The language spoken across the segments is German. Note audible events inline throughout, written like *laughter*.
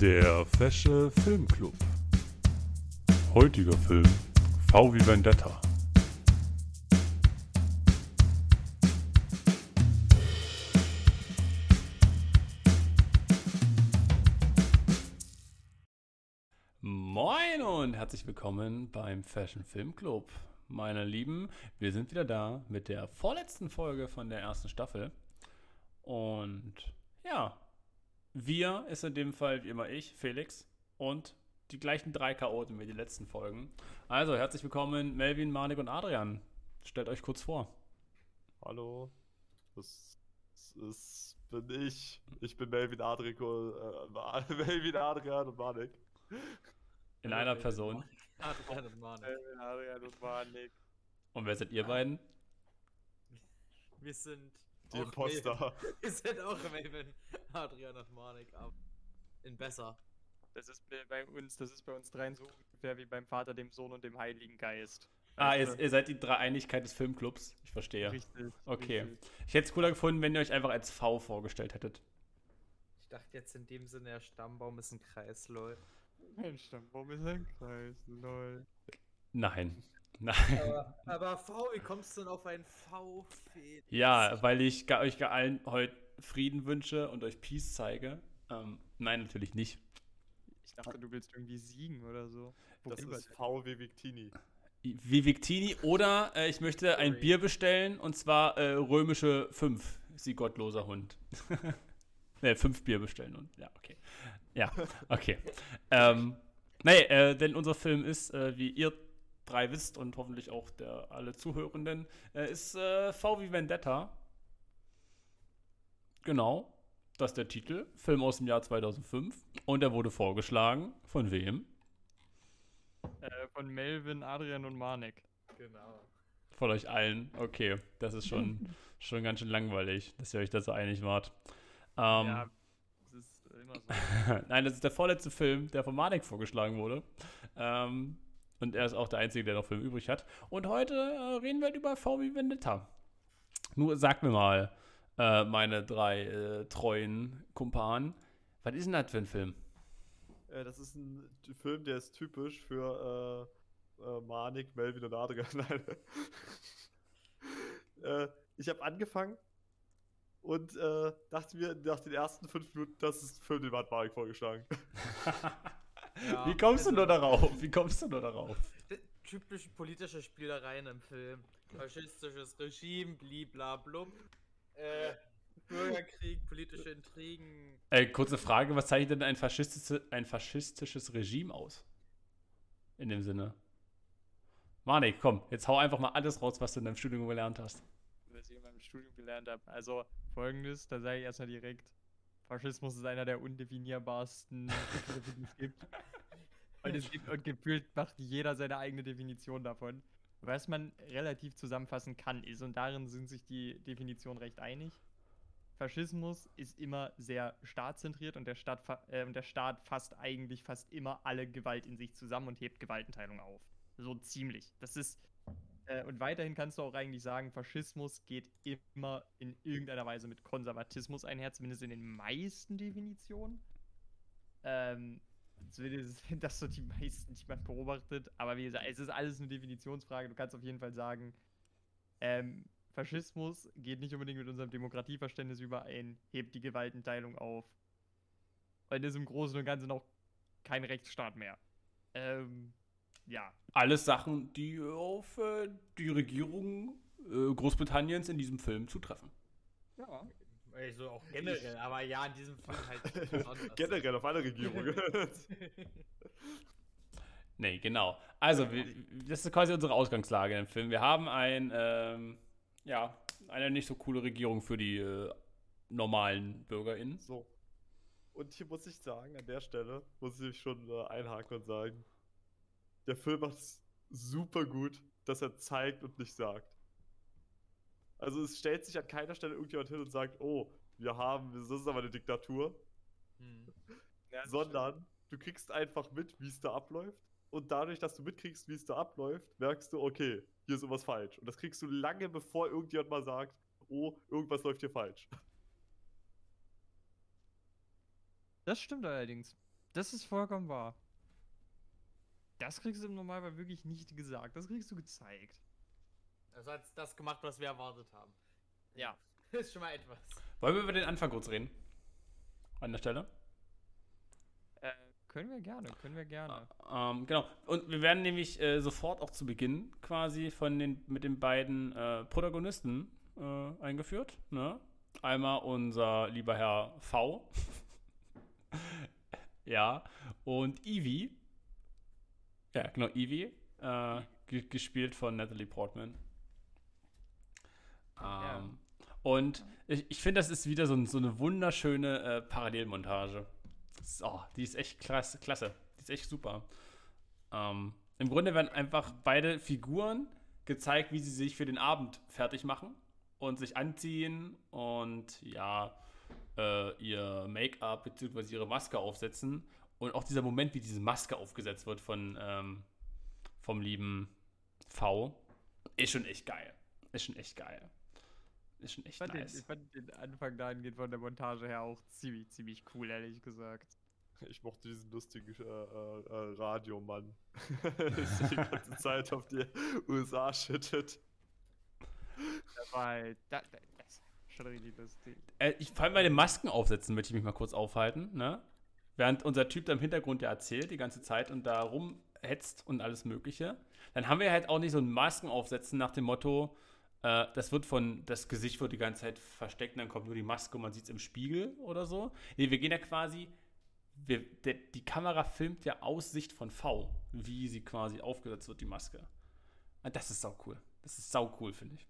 Der Fesche Filmclub. Heutiger Film V wie Vendetta. Moin und herzlich willkommen beim Fashion Film Club. Meine Lieben, wir sind wieder da mit der vorletzten Folge von der ersten Staffel. Und ja, wir ist in dem Fall wie immer ich, Felix, und die gleichen drei Chaoten wie die letzten Folgen. Also, herzlich willkommen, Melvin, Manik und Adrian. Stellt euch kurz vor. Hallo, das ist, bin ich. Ich bin Melvin Adrico, äh, *laughs* Melvin Adrian und Manik. In einer Person. Adrian und Manik. Melvin Adrian und Manik. Und wer seid ihr beiden? Wir sind. Die Imposter. Wir *laughs* sind auch Melvin, Adrian und Manik, aber in besser. Das ist bei- uns, das ist bei uns dreien so ungefähr wie beim Vater, dem Sohn und dem Heiligen Geist. Ah, ihr, ihr seid die Dreieinigkeit des Filmclubs. Ich verstehe. Richtig. Okay. richtig. Ich hätte es cooler gefunden, wenn ihr euch einfach als V vorgestellt hättet. Ich dachte jetzt in dem Sinne, der Stammbaum ist ein Kreis, lol. Mein Stammbaum ist ein Kreis, lol. Nein. Nein. Aber, aber V, wie kommst du denn auf ein V, Felix? Ja, weil ich euch allen heute Frieden wünsche und euch Peace zeige. Ähm, nein, natürlich nicht. Ich dachte, du willst irgendwie siegen oder so. Das Worüber ist? V wie Victini. Wie Victini oder äh, ich möchte ein Sorry. Bier bestellen und zwar äh, römische 5. Sie gottloser Hund. *laughs* ne, 5 Bier bestellen und ja, okay. Ja, okay. *laughs* ähm, nee, äh, denn unser Film ist, äh, wie ihr drei wisst und hoffentlich auch der alle Zuhörenden, äh, ist äh, V wie Vendetta. Genau, das ist der Titel. Film aus dem Jahr 2005 und er wurde vorgeschlagen von wem? Äh, von Melvin, Adrian und Manik. Genau. Von euch allen. Okay, das ist schon, *laughs* schon ganz schön langweilig, dass ihr euch da so einig wart. Ähm, ja, das ist immer so. *laughs* Nein, das ist der vorletzte Film, der von Manik vorgeschlagen wurde. Ähm, und er ist auch der Einzige, der noch Film übrig hat. Und heute äh, reden wir halt über VW Vendetta. Nur sag mir mal, äh, meine drei äh, treuen Kumpanen, was ist denn das für ein Film? Äh, das ist ein Film, der ist typisch für äh, äh, Manik, Melvin und Adrian. *laughs* Nein. ich habe angefangen und dachte mir nach den ersten fünf Minuten, das ist ein Film, den hat Manik vorgeschlagen. *laughs* Ja, Wie kommst du also- nur darauf? Wie kommst du nur darauf? D- Typische politische Spielereien im Film. Faschistisches Regime, bliblablub. Äh, Bürgerkrieg, politische Intrigen. Äh, kurze Frage, was zeichnet denn ein, faschistische, ein faschistisches Regime aus? In dem Sinne. Manik, komm, jetzt hau einfach mal alles raus, was du in deinem Studium gelernt hast. was ich in meinem Studium gelernt habe. Also folgendes, da sage ich erstmal direkt, Faschismus ist einer der undefinierbarsten Begriffe, die es gibt. *laughs* Und es gibt und gefühlt macht jeder seine eigene Definition davon. Was man relativ zusammenfassen kann, ist, und darin sind sich die Definitionen recht einig, Faschismus ist immer sehr staatzentriert und der Staat, äh, und der Staat fasst eigentlich fast immer alle Gewalt in sich zusammen und hebt Gewaltenteilung auf. So ziemlich. Das ist äh, und weiterhin kannst du auch eigentlich sagen, Faschismus geht immer in irgendeiner Weise mit Konservatismus einher, zumindest in den meisten Definitionen. Ähm, zumindest *laughs* sind das so die meisten, die man beobachtet. Aber wie gesagt, es ist alles eine Definitionsfrage. Du kannst auf jeden Fall sagen, ähm, Faschismus geht nicht unbedingt mit unserem Demokratieverständnis überein, hebt die Gewaltenteilung auf und ist im Großen und Ganzen auch kein Rechtsstaat mehr. Ähm, ja, Alles Sachen, die auf äh, die Regierung äh, Großbritanniens in diesem Film zutreffen. ja. Also auch generell, aber ja, in diesem Film halt *laughs* besonders. Generell auf alle Regierungen. *laughs* Nee, genau. Also, wir, das ist quasi unsere Ausgangslage im Film. Wir haben ein, ähm, ja, eine nicht so coole Regierung für die äh, normalen BürgerInnen. so. Und hier muss ich sagen, an der Stelle muss ich schon äh, einhaken und sagen, der Film macht es super gut, dass er zeigt und nicht sagt. Also es stellt sich an keiner Stelle irgendjemand hin und sagt, oh, wir haben, das ist aber eine Diktatur, Hm. Ja, sondern du kriegst einfach mit, wie es da abläuft. Und dadurch, dass du mitkriegst, wie es da abläuft, merkst du, okay, hier ist irgendwas falsch. Und das kriegst du lange, bevor irgendjemand mal sagt, oh, irgendwas läuft hier falsch. Das stimmt allerdings. das ist vollkommen wahr. Das kriegst du im Normalfall wirklich nicht gesagt. Das kriegst du gezeigt. Also hat das gemacht, was wir erwartet haben. Ja. Das *laughs* ist schon mal etwas. Wollen wir über den Anfang kurz reden? An der Stelle? Äh, können wir gerne, können wir gerne. Ähm, genau. Und wir werden nämlich äh, sofort auch zu Beginn quasi von den, mit den beiden äh, Protagonisten äh, eingeführt. Ne? Einmal unser lieber Herr V. *laughs* ja. Und Evie. Ja, genau, Evie. Äh, ge gespielt von Natalie Portman. Ähm, Ja. Und ich, ich finde, das ist wieder so, ein, so eine wunderschöne äh, Parallelmontage. Ist- Oh, die ist echt klasse, klasse. Die ist echt super. Ähm, Im Grunde werden einfach beide Figuren gezeigt, wie sie sich für den Abend fertig machen und sich anziehen und ja, äh, ihr Make-up bzw. ihre Maske aufsetzen. Und auch dieser Moment, wie diese Maske aufgesetzt wird von ähm, vom lieben V, ist schon echt geil. Ist schon echt geil. Ist schon Ich echt fand, den, nice. ich fand den Anfang dahingehend von der Montage her auch ziemlich, ziemlich cool, ehrlich gesagt. Ich mochte diesen lustigen äh, äh, äh, Radiomann, *laughs* der sich die ganze Zeit auf die USA schüttet. Das war halt, da, da, das war schon richtig lustig. Äh, ich, vor allem bei den Masken aufsetzen möchte ich mich mal kurz aufhalten, ne? Während unser Typ da im Hintergrund ja erzählt die ganze Zeit und da rumhetzt und alles Mögliche, dann haben wir halt auch nicht so ein Masken aufsetzen nach dem Motto, äh, das wird von, das Gesicht wird die ganze Zeit versteckt und dann kommt nur die Maske und man sieht es im Spiegel oder so. Nee, wir gehen ja quasi, wir, der, die Kamera filmt ja aus Sicht von V, wie sie quasi aufgesetzt wird, die Maske. Und das ist sau cool. Das ist sau cool, finde ich.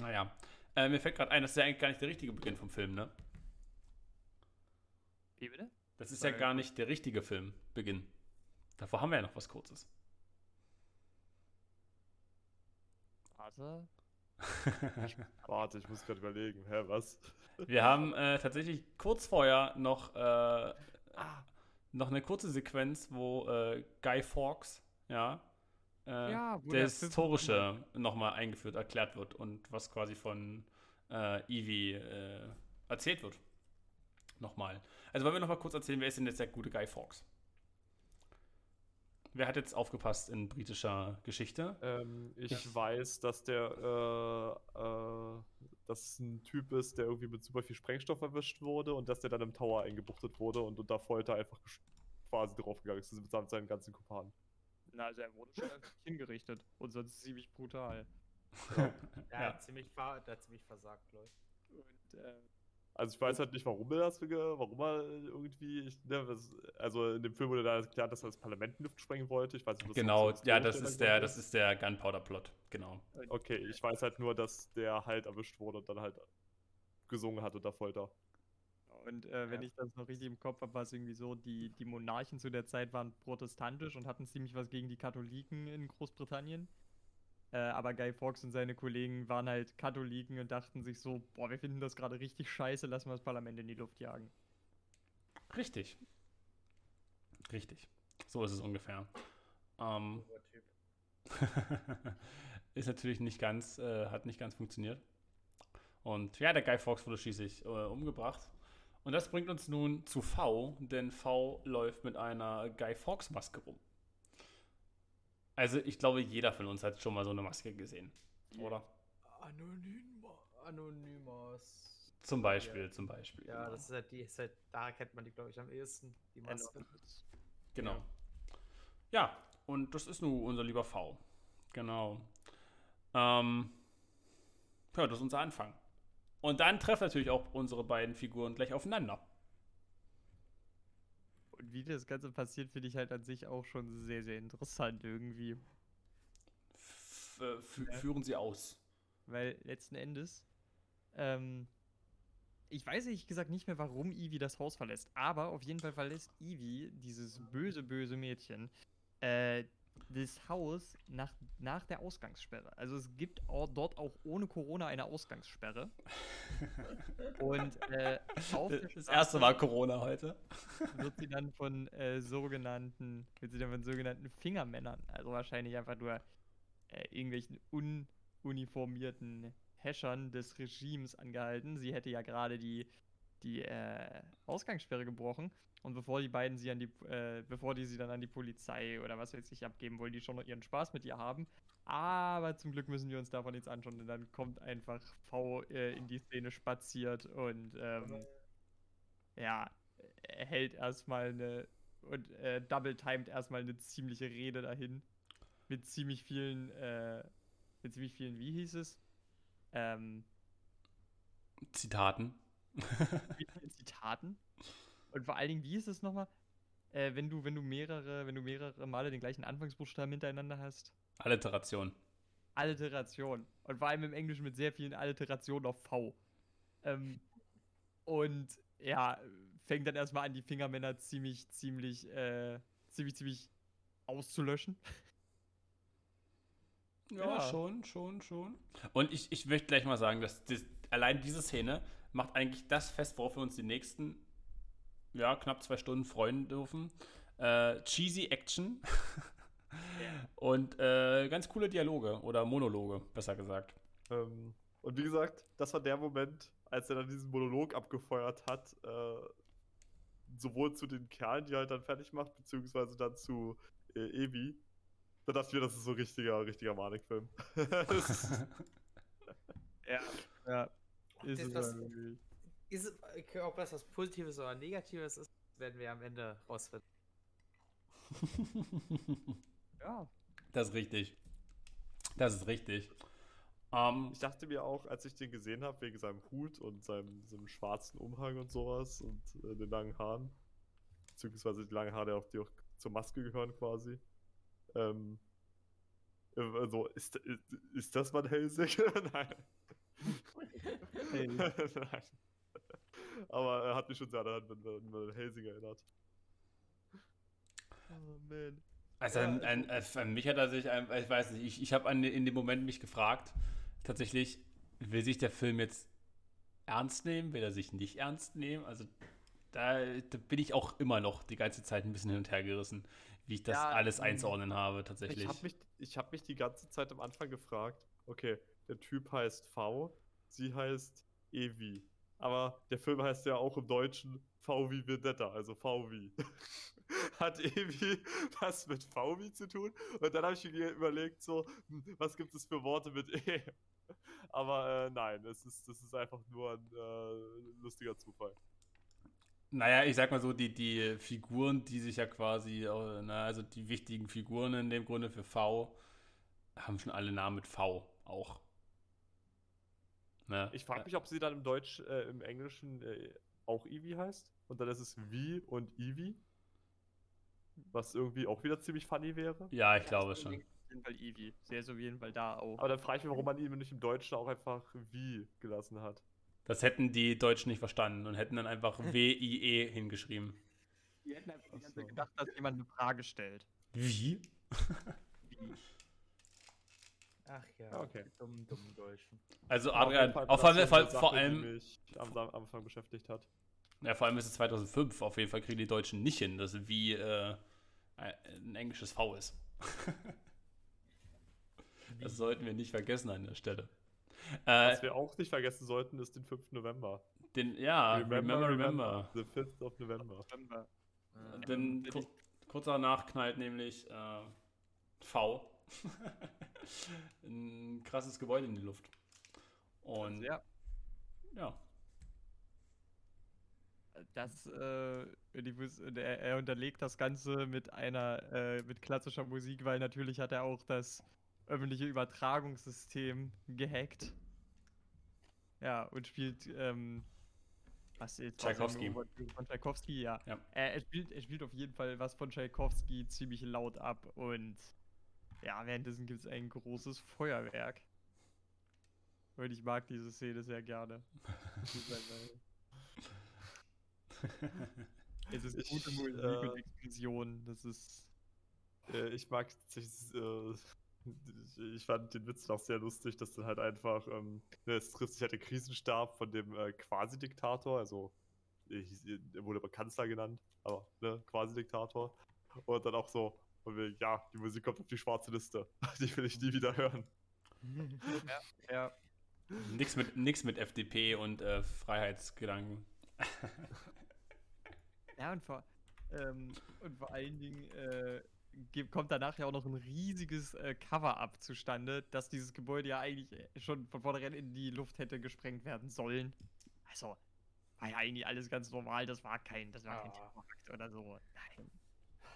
Naja. Äh, mir fällt gerade ein, das ist ja eigentlich gar nicht der richtige Beginn vom Film, ne? Wie bitte? Das ist ja gar nicht der richtige Filmbeginn. Davor haben wir ja noch was Kurzes. Warte. *laughs* Warte, ich muss gerade überlegen. Hä, was? wir haben äh, tatsächlich kurz vorher noch, äh, noch eine kurze Sequenz, wo äh, Guy Fawkes, ja, äh, Ja, der Historische nochmal eingeführt, erklärt wird und was quasi von äh, Evie äh, erzählt wird. Nochmal. Also wollen wir nochmal kurz erzählen, wer ist denn jetzt der gute Guy Fawkes? Wer hat jetzt aufgepasst in britischer Geschichte? Ähm, ich Ja. weiß, dass der, äh, äh, dass ein Typ ist, der irgendwie mit super viel Sprengstoff erwischt wurde und dass der dann im Tower eingebuchtet wurde und unter Folter einfach quasi draufgegangen ist mitsamt seinen ganzen Kumpanen. Na, also er wurde schon *laughs* hingerichtet. Und sonst ziemlich brutal. Der, Ja. *laughs* hat, ziemlich ver der hat ziemlich versagt, Leute. Und, äh, Also ich weiß halt nicht, warum er das, warum er irgendwie, ich, ne, das, also in dem Film wurde da erklärt, dass er das Parlament in die Luft sprengen wollte. Ich weiß nicht, ob das Genau, so ja, das ist der, das ist der Gunpowder-Plot, genau. Okay, ich weiß halt nur, dass der halt erwischt wurde und dann halt gesungen hat unter Folter. Und äh, wenn Ja. ich das noch richtig im Kopf habe, war es irgendwie so, die, die Monarchen zu der Zeit waren protestantisch und hatten ziemlich was gegen die Katholiken in Großbritannien. Äh, aber Guy Fawkes und seine Kollegen waren halt Katholiken und dachten sich so, boah, wir finden das gerade richtig scheiße, lassen wir das Parlament in die Luft jagen. Richtig. Richtig. So ist es ungefähr. Ähm, *laughs* ist natürlich nicht ganz, äh, hat nicht ganz funktioniert. Und ja, der Guy Fawkes wurde schließlich äh, umgebracht. Und das bringt uns nun zu V, denn V läuft mit einer Guy Fawkes Maske rum. Also ich glaube, jeder von uns hat schon mal so eine Maske gesehen, oder? Anonym Anonymous. Zum Beispiel, zum Beispiel. Ja, genau. das ist halt die, ist halt, da kennt man die, glaube ich, am ehesten, die Maske. Genau. Ja, und das ist nun unser lieber V. Genau. Ähm, ja, das ist unser Anfang. Und dann treffen natürlich auch unsere beiden Figuren gleich aufeinander. Wie das Ganze passiert, finde ich halt an sich auch schon sehr, sehr interessant irgendwie. F Ja. Führen sie aus. Weil letzten Endes, ähm, ich weiß ehrlich gesagt nicht mehr, warum Ivy das Haus verlässt, aber auf jeden Fall verlässt Ivy, dieses böse, böse Mädchen, äh, das Haus nach, nach der Ausgangssperre. Also es gibt auch, dort auch ohne Corona eine Ausgangssperre. *laughs* Und äh, auf Das erste war Corona heute. wird sie dann von äh, sogenannten, wird sie dann von sogenannten Fingermännern, also wahrscheinlich einfach nur äh, irgendwelchen ununiformierten Häschern des Regimes angehalten. Sie hätte ja gerade die, die äh, Ausgangssperre gebrochen. Und bevor die beiden sie an die, äh, bevor die sie dann an die Polizei oder was weiß ich abgeben, wollen die schon noch ihren Spaß mit ihr haben. Aber zum Glück müssen wir uns davon nichts anschauen, denn dann kommt einfach V äh, in die Szene spaziert und ähm, ja, er hält erstmal eine und äh, double timed erstmal eine ziemliche Rede dahin. Mit ziemlich vielen, äh, mit ziemlich vielen, wie hieß es? Ähm, Zitaten. *laughs* Zitaten. Und vor allen Dingen, wie ist es nochmal? Äh, wenn du, wenn du mehrere, wenn du mehrere Male den gleichen Anfangsbuchstaben hintereinander hast. Alliteration. Alliteration. Und vor allem im Englischen mit sehr vielen Alliterationen auf V. Ähm, und ja, fängt dann erstmal an, die Fingermänner ziemlich, ziemlich, äh, ziemlich, ziemlich auszulöschen. Ja, Ja. schon, schon, schon. Und ich, ich möchte gleich mal sagen, dass das, allein diese Szene macht eigentlich das fest, worauf wir uns die nächsten, ja, knapp zwei Stunden freuen dürfen. Äh, cheesy Action *laughs* und äh, ganz coole Dialoge oder Monologe, besser gesagt. Ähm, und wie gesagt, das war der Moment, als er dann diesen Monolog abgefeuert hat, äh, sowohl zu den Kerlen, die er halt dann fertig macht, beziehungsweise dann zu äh, Evi. Da dachte ich mir, das ist so ein richtiger, richtiger Manik-Film. *laughs* *laughs* Ja. Ja. Ist Das- wirklich. Ist ob das was Positives oder Negatives ist, werden wir am Ende rausfinden. *laughs* Ja. Das ist richtig. Das ist richtig. Ähm, ich dachte mir auch, als ich den gesehen habe, wegen seinem Hut und seinem, seinem schwarzen Umhang und sowas und äh, den langen Haaren, beziehungsweise die langen Haare, die auch zur Maske gehören quasi. Ähm, äh, also, ist, ist, ist das Van Helsing? *laughs* Nein. *laughs* Nein. Aber er hat mich schon sehr an Van- Van Van Helsing erinnert. Oh man. Also Ja, an, an, an mich hat er sich, ein- ich weiß nicht, ich, ich habe in dem Moment mich gefragt, tatsächlich, will sich der Film jetzt ernst nehmen, will er sich nicht ernst nehmen? Also da, da bin ich auch immer noch die ganze Zeit ein bisschen hin und her gerissen, wie ich das Ja, alles ähm, einzuordnen habe, Ich tatsächlich. habe mich, ich hab mich die ganze Zeit am Anfang gefragt, okay, der Typ heißt V, sie heißt Evi. Aber der Film heißt ja auch im Deutschen V wie Vendetta, also V wie. *laughs* Hat Evi was mit V wie zu tun? Und dann habe ich mir überlegt, so, hm, was gibt es für Worte mit E? *laughs* Aber äh, nein, es ist, das ist einfach nur ein äh, lustiger Zufall. Naja, ich sag mal so, die, die Figuren, die sich ja quasi, äh, also die wichtigen Figuren in dem Grunde für V, haben schon alle Namen mit V auch. Ne? Ich frage mich, ob sie dann im Deutsch, äh, im Englischen äh, auch Evi heißt. Und dann ist es wie und Evi. Was irgendwie auch wieder ziemlich funny wäre. Ja, ich glaube schon. Auf jeden Fall Eevee. Der ist auf jeden Fall da auch. Aber dann frage ich mich, warum man ihn nicht im Deutschen auch einfach wie gelassen hat. Das hätten die Deutschen nicht verstanden und hätten dann einfach *laughs* W-I-E hingeschrieben. Die hätten einfach die ganze so. Zeit gedacht, dass jemand eine Frage stellt. Wie? Ach ja, Ja, okay. die dummen, dummen Deutschen. Also Adrian, Fall auf jeden das so Fall, eine vor Sache, die allem, mich am am Anfang beschäftigt hat. ja, vor allem ist es 2005, auf jeden Fall kriegen die Deutschen nicht hin, dass wie äh, ein englisches V ist. das sollten wir nicht vergessen an der Stelle. Äh, Was wir auch nicht vergessen sollten, ist den 5. November. den, ja, remember, remember. The 5th of November. November. Ja. Dann Wenn ku kurz danach knallt nämlich äh, V. *laughs* ein krasses Gebäude in die Luft. Und Ja, ja. das, äh, die, er, er unterlegt das Ganze mit einer, äh, mit klassischer Musik, weil natürlich hat er auch das öffentliche Übertragungssystem gehackt. Ja, und spielt, ähm, was jetzt Tchaikovsky. Von Tchaikovsky, ja. Ja. Er, er, spielt, er spielt auf jeden Fall was von Tchaikovsky ziemlich laut ab und ja, währenddessen gibt es ein großes Feuerwerk. Und ich mag diese Szene sehr gerne. *laughs* Ist einfach- Es ist Ich, gute Musik äh, und Explosion. Das ist. Äh, ich mag tatsächlich, äh, ich- ich fand den Witz noch sehr lustig, dass dann halt einfach, ähm, ne, es trifft sich halt der Krisenstab von dem äh, Quasi-Diktator, also er hieß- er wurde aber Kanzler genannt, aber ne, Quasi-Diktator. Und dann auch so, und wir, ja, die Musik kommt auf die schwarze Liste. *laughs* Die will ich nie wieder hören. Ja. nix, mit, nix mit FDP und äh, Freiheitsgedanken. *laughs* Ja, und vor, ähm, und vor allen Dingen äh, kommt danach ja auch noch ein riesiges äh, Cover-up zustande, dass dieses Gebäude ja eigentlich äh, schon von vornherein in die Luft hätte gesprengt werden sollen. Also, war ja eigentlich alles ganz normal, das war kein, das war kein Ah. Terrorakt oder so. Nein.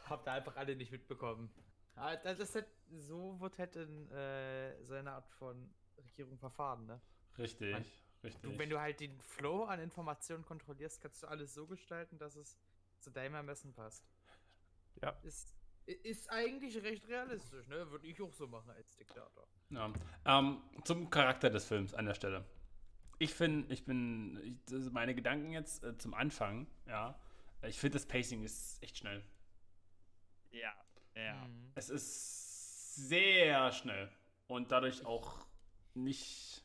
Habt ihr einfach alle nicht mitbekommen. Ah, Das ist halt, so wird halt in äh, so eine Art von Regierung verfahren, ne? Richtig, Man- richtig. Du, wenn du halt den Flow an Informationen kontrollierst, kannst du alles so gestalten, dass es zu deinem Ermessen passt. Ja. Ist, i- ist eigentlich recht realistisch, ne? Würde ich auch so machen als Diktator. Ja. Ähm, zum Charakter des Films an der Stelle. Ich finde, ich bin, ich, meine Gedanken jetzt äh, zum Anfang, ja. Ich finde, das Pacing ist echt schnell. Ja, ja. Mhm. Es ist sehr schnell und dadurch auch nicht,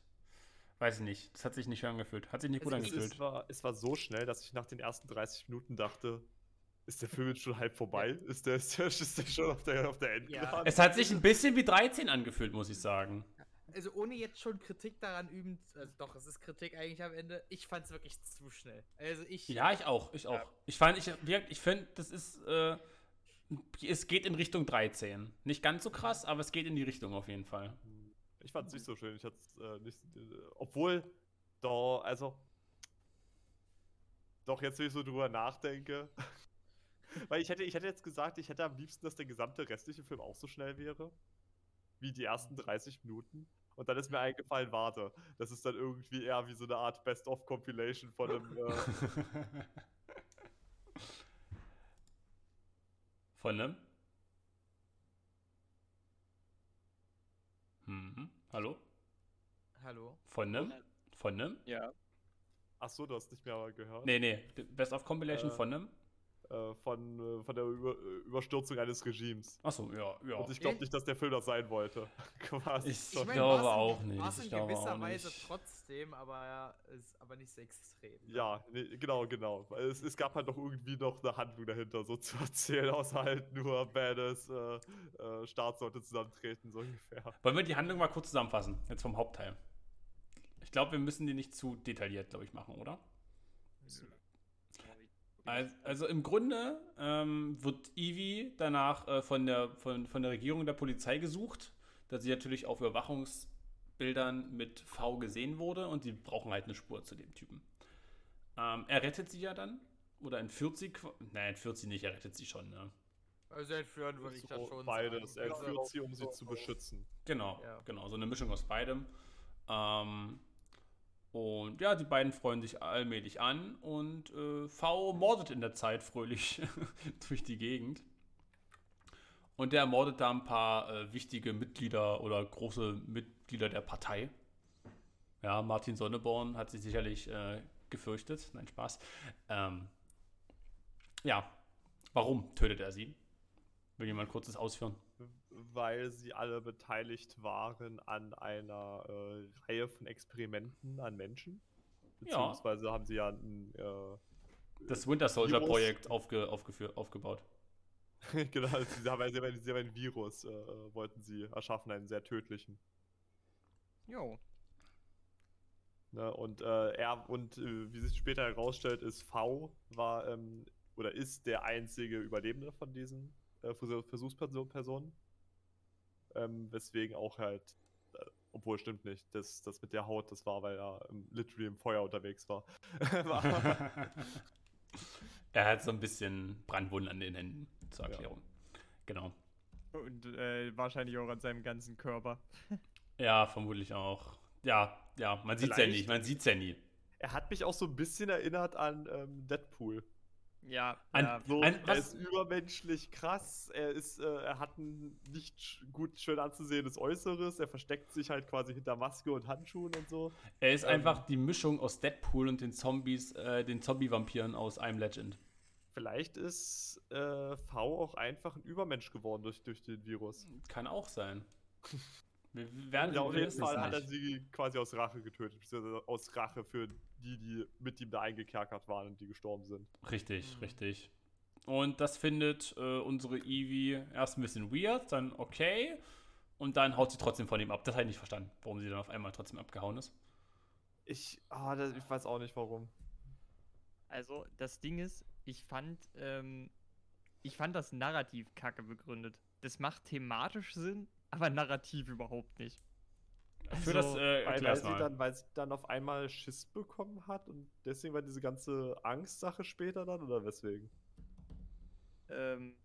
weiß ich nicht, das hat sich nicht schön angefühlt. Hat sich nicht gut Es, angefühlt. es, war, es war so schnell, dass ich nach den ersten 30 Minuten dachte, ist der Film jetzt schon halb vorbei? Ist, der, *laughs* ist, der, ist der schon auf der, auf der Endgeraden? Es hat sich ein bisschen wie 13 angefühlt, muss ich sagen. Also ohne jetzt schon Kritik daran üben, also doch, es ist Kritik eigentlich am Ende. Ich fand es wirklich zu schnell. Also ich. Ja, ich auch, ich auch. Ich fand, ich, ich finde, das ist, äh, es geht in Richtung 13. Nicht ganz so krass, aber es geht in die Richtung auf jeden Fall. Ich fand es nicht so schön. Ich hatte äh, nicht, äh, obwohl, doch, also, doch jetzt, wenn ich so drüber nachdenke, *laughs* weil ich hätte, ich hätte jetzt gesagt, ich hätte am liebsten, dass der gesamte restliche Film auch so schnell wäre, wie die ersten 30 Minuten. Und dann ist mir eingefallen, warte, das ist dann irgendwie eher wie so eine Art Best-of-Compilation von einem, äh, *laughs* Von einem? Mhm. Hallo? Hallo? Von einem? Von einem? Ja. ach so, du hast nicht mehr gehört, Nee, nee. Best of Compilation Äh, von einem? Äh, von, äh, von der Über äh, Überstürzung eines Regimes. Achso, ja, ja. Und ich glaube nicht, dass der Film das sein wollte. *laughs* Quasi. Ich-. Ich glaube war's in- auch nicht, war's ich in glaube gewisser auch Weise nicht. trotzdem, aber ja, ist aber nicht so extrem. ne? Ja, nee, genau, genau. Weil Es, es gab halt noch irgendwie noch eine Handlung dahinter, so zu erzählen, *laughs* außer halt nur badass äh, äh, Staatsleute zusammentreten, so ungefähr. Wollen wir die Handlung mal kurz zusammenfassen? Jetzt vom Hauptteil. Ich glaube, wir müssen die nicht zu detailliert, glaube ich, machen, oder? Also, also im Grunde ähm, wird Ivy danach äh, von, der, von, von der Regierung und der Polizei gesucht, da sie natürlich auf Überwachungsbildern mit V gesehen wurde und sie brauchen halt eine Spur zu dem Typen. Ähm, er rettet sie ja dann oder entführt sie. Nein, entführt sie nicht, er rettet sie schon. Ne? Also entführen würde ich das So, schon beides. sagen. Er Also, führt sie, um sie zu beschützen. Genau, Ja. genau, so eine Mischung aus beidem. Ähm, und ja, die beiden freuen sich allmählich an und äh, V mordet in der Zeit fröhlich *laughs* durch die Gegend. Und der ermordet da ein paar äh, wichtige Mitglieder oder große Mitglieder der Partei. Ja, Martin Sonneborn hat sich sicherlich äh, gefürchtet. Nein, Spaß. Ähm, ja, warum tötet er sie? Will jemand kurzes ausführen? Weil sie alle beteiligt waren an einer äh, Reihe von Experimenten an Menschen. Ja. Beziehungsweise haben sie ja ein, äh, Das Winter Soldier Virus. Projekt aufge, aufgebaut. *laughs* genau, sie haben, sie, haben, sie haben ein Virus, äh, wollten sie erschaffen, einen sehr tödlichen. Jo. Ne, und äh, er und äh, wie sich später herausstellt, ist V war ähm, oder ist der einzige Überlebende von diesen äh, Versuch- Versuchspersonen. Ähm, weswegen auch halt, äh, obwohl stimmt nicht, das, das mit der Haut, das war, weil er ähm, literally im Feuer unterwegs war. *laughs* *laughs* Er hat so ein bisschen Brandwunden an den Händen, zur Erklärung. Genau. Und äh, wahrscheinlich auch an seinem ganzen Körper. Ja, vermutlich auch. Ja, ja, man sieht's ja Vielleicht- nicht, man sieht's ja nie. er hat mich auch so ein bisschen erinnert an ähm, Deadpool. Ja, An- ja. So, Ein- er was- ist übermenschlich krass, er ist, äh, er hat ein nicht gut schön anzusehendes Äußeres, er versteckt sich halt quasi hinter Maske und Handschuhen und so. Er ist Ähm. einfach die Mischung aus Deadpool und den Zombies, äh, den Zombie-Vampiren aus I'm Legend. Vielleicht ist äh, V auch einfach ein Übermensch geworden durch, durch den Virus. Kann auch sein. *laughs* Wir werden Ja, auf jeden Fall hat er sie quasi aus Rache getötet, beziehungsweise aus Rache für die, die mit ihm da eingekerkert waren und die gestorben sind. Richtig, Mhm. richtig. Und das findet äh, unsere Eevee erst ein bisschen weird, dann okay. Und dann haut sie trotzdem von ihm ab. Das habe ich nicht verstanden, warum sie dann auf einmal trotzdem abgehauen ist. Ich, ah, das, ich weiß auch nicht warum. Also, das Ding ist, ich fand, ähm, ich fand das Narrativ kacke begründet. Das macht thematisch Sinn, aber narrativ überhaupt nicht. Für das, Also, äh, Weil, weil, sie dann, weil sie dann auf einmal Schiss bekommen hat und deswegen war diese ganze Angstsache später dann oder weswegen? Ähm,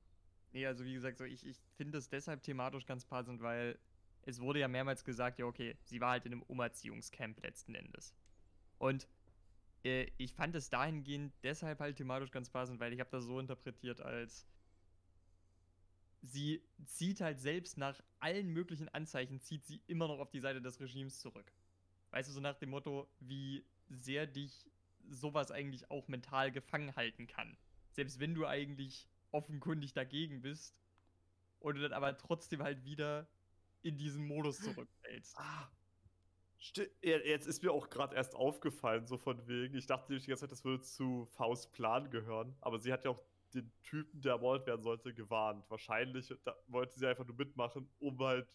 nee, also wie gesagt, so ich, ich finde es deshalb thematisch ganz passend, weil es wurde ja mehrmals gesagt, ja, okay, sie war halt in einem Umerziehungscamp letzten Endes. Und äh, ich fand es dahingehend deshalb halt thematisch ganz passend, weil ich habe das so interpretiert als sie zieht halt selbst nach allen möglichen Anzeichen, zieht sie immer noch auf die Seite des Regimes zurück. Weißt du, so nach dem Motto, wie sehr dich sowas eigentlich auch mental gefangen halten kann. Selbst wenn du eigentlich offenkundig dagegen bist und du dann aber trotzdem halt wieder in diesen Modus zurückfällst. Ah. Jetzt ist mir auch gerade erst aufgefallen, so von wegen. Ich dachte nämlich die ganze Zeit, das würde zu Faust Plan gehören. Aber sie hat ja auch den Typen, der ermordet werden sollte, gewarnt. Wahrscheinlich da wollte sie einfach nur mitmachen, um halt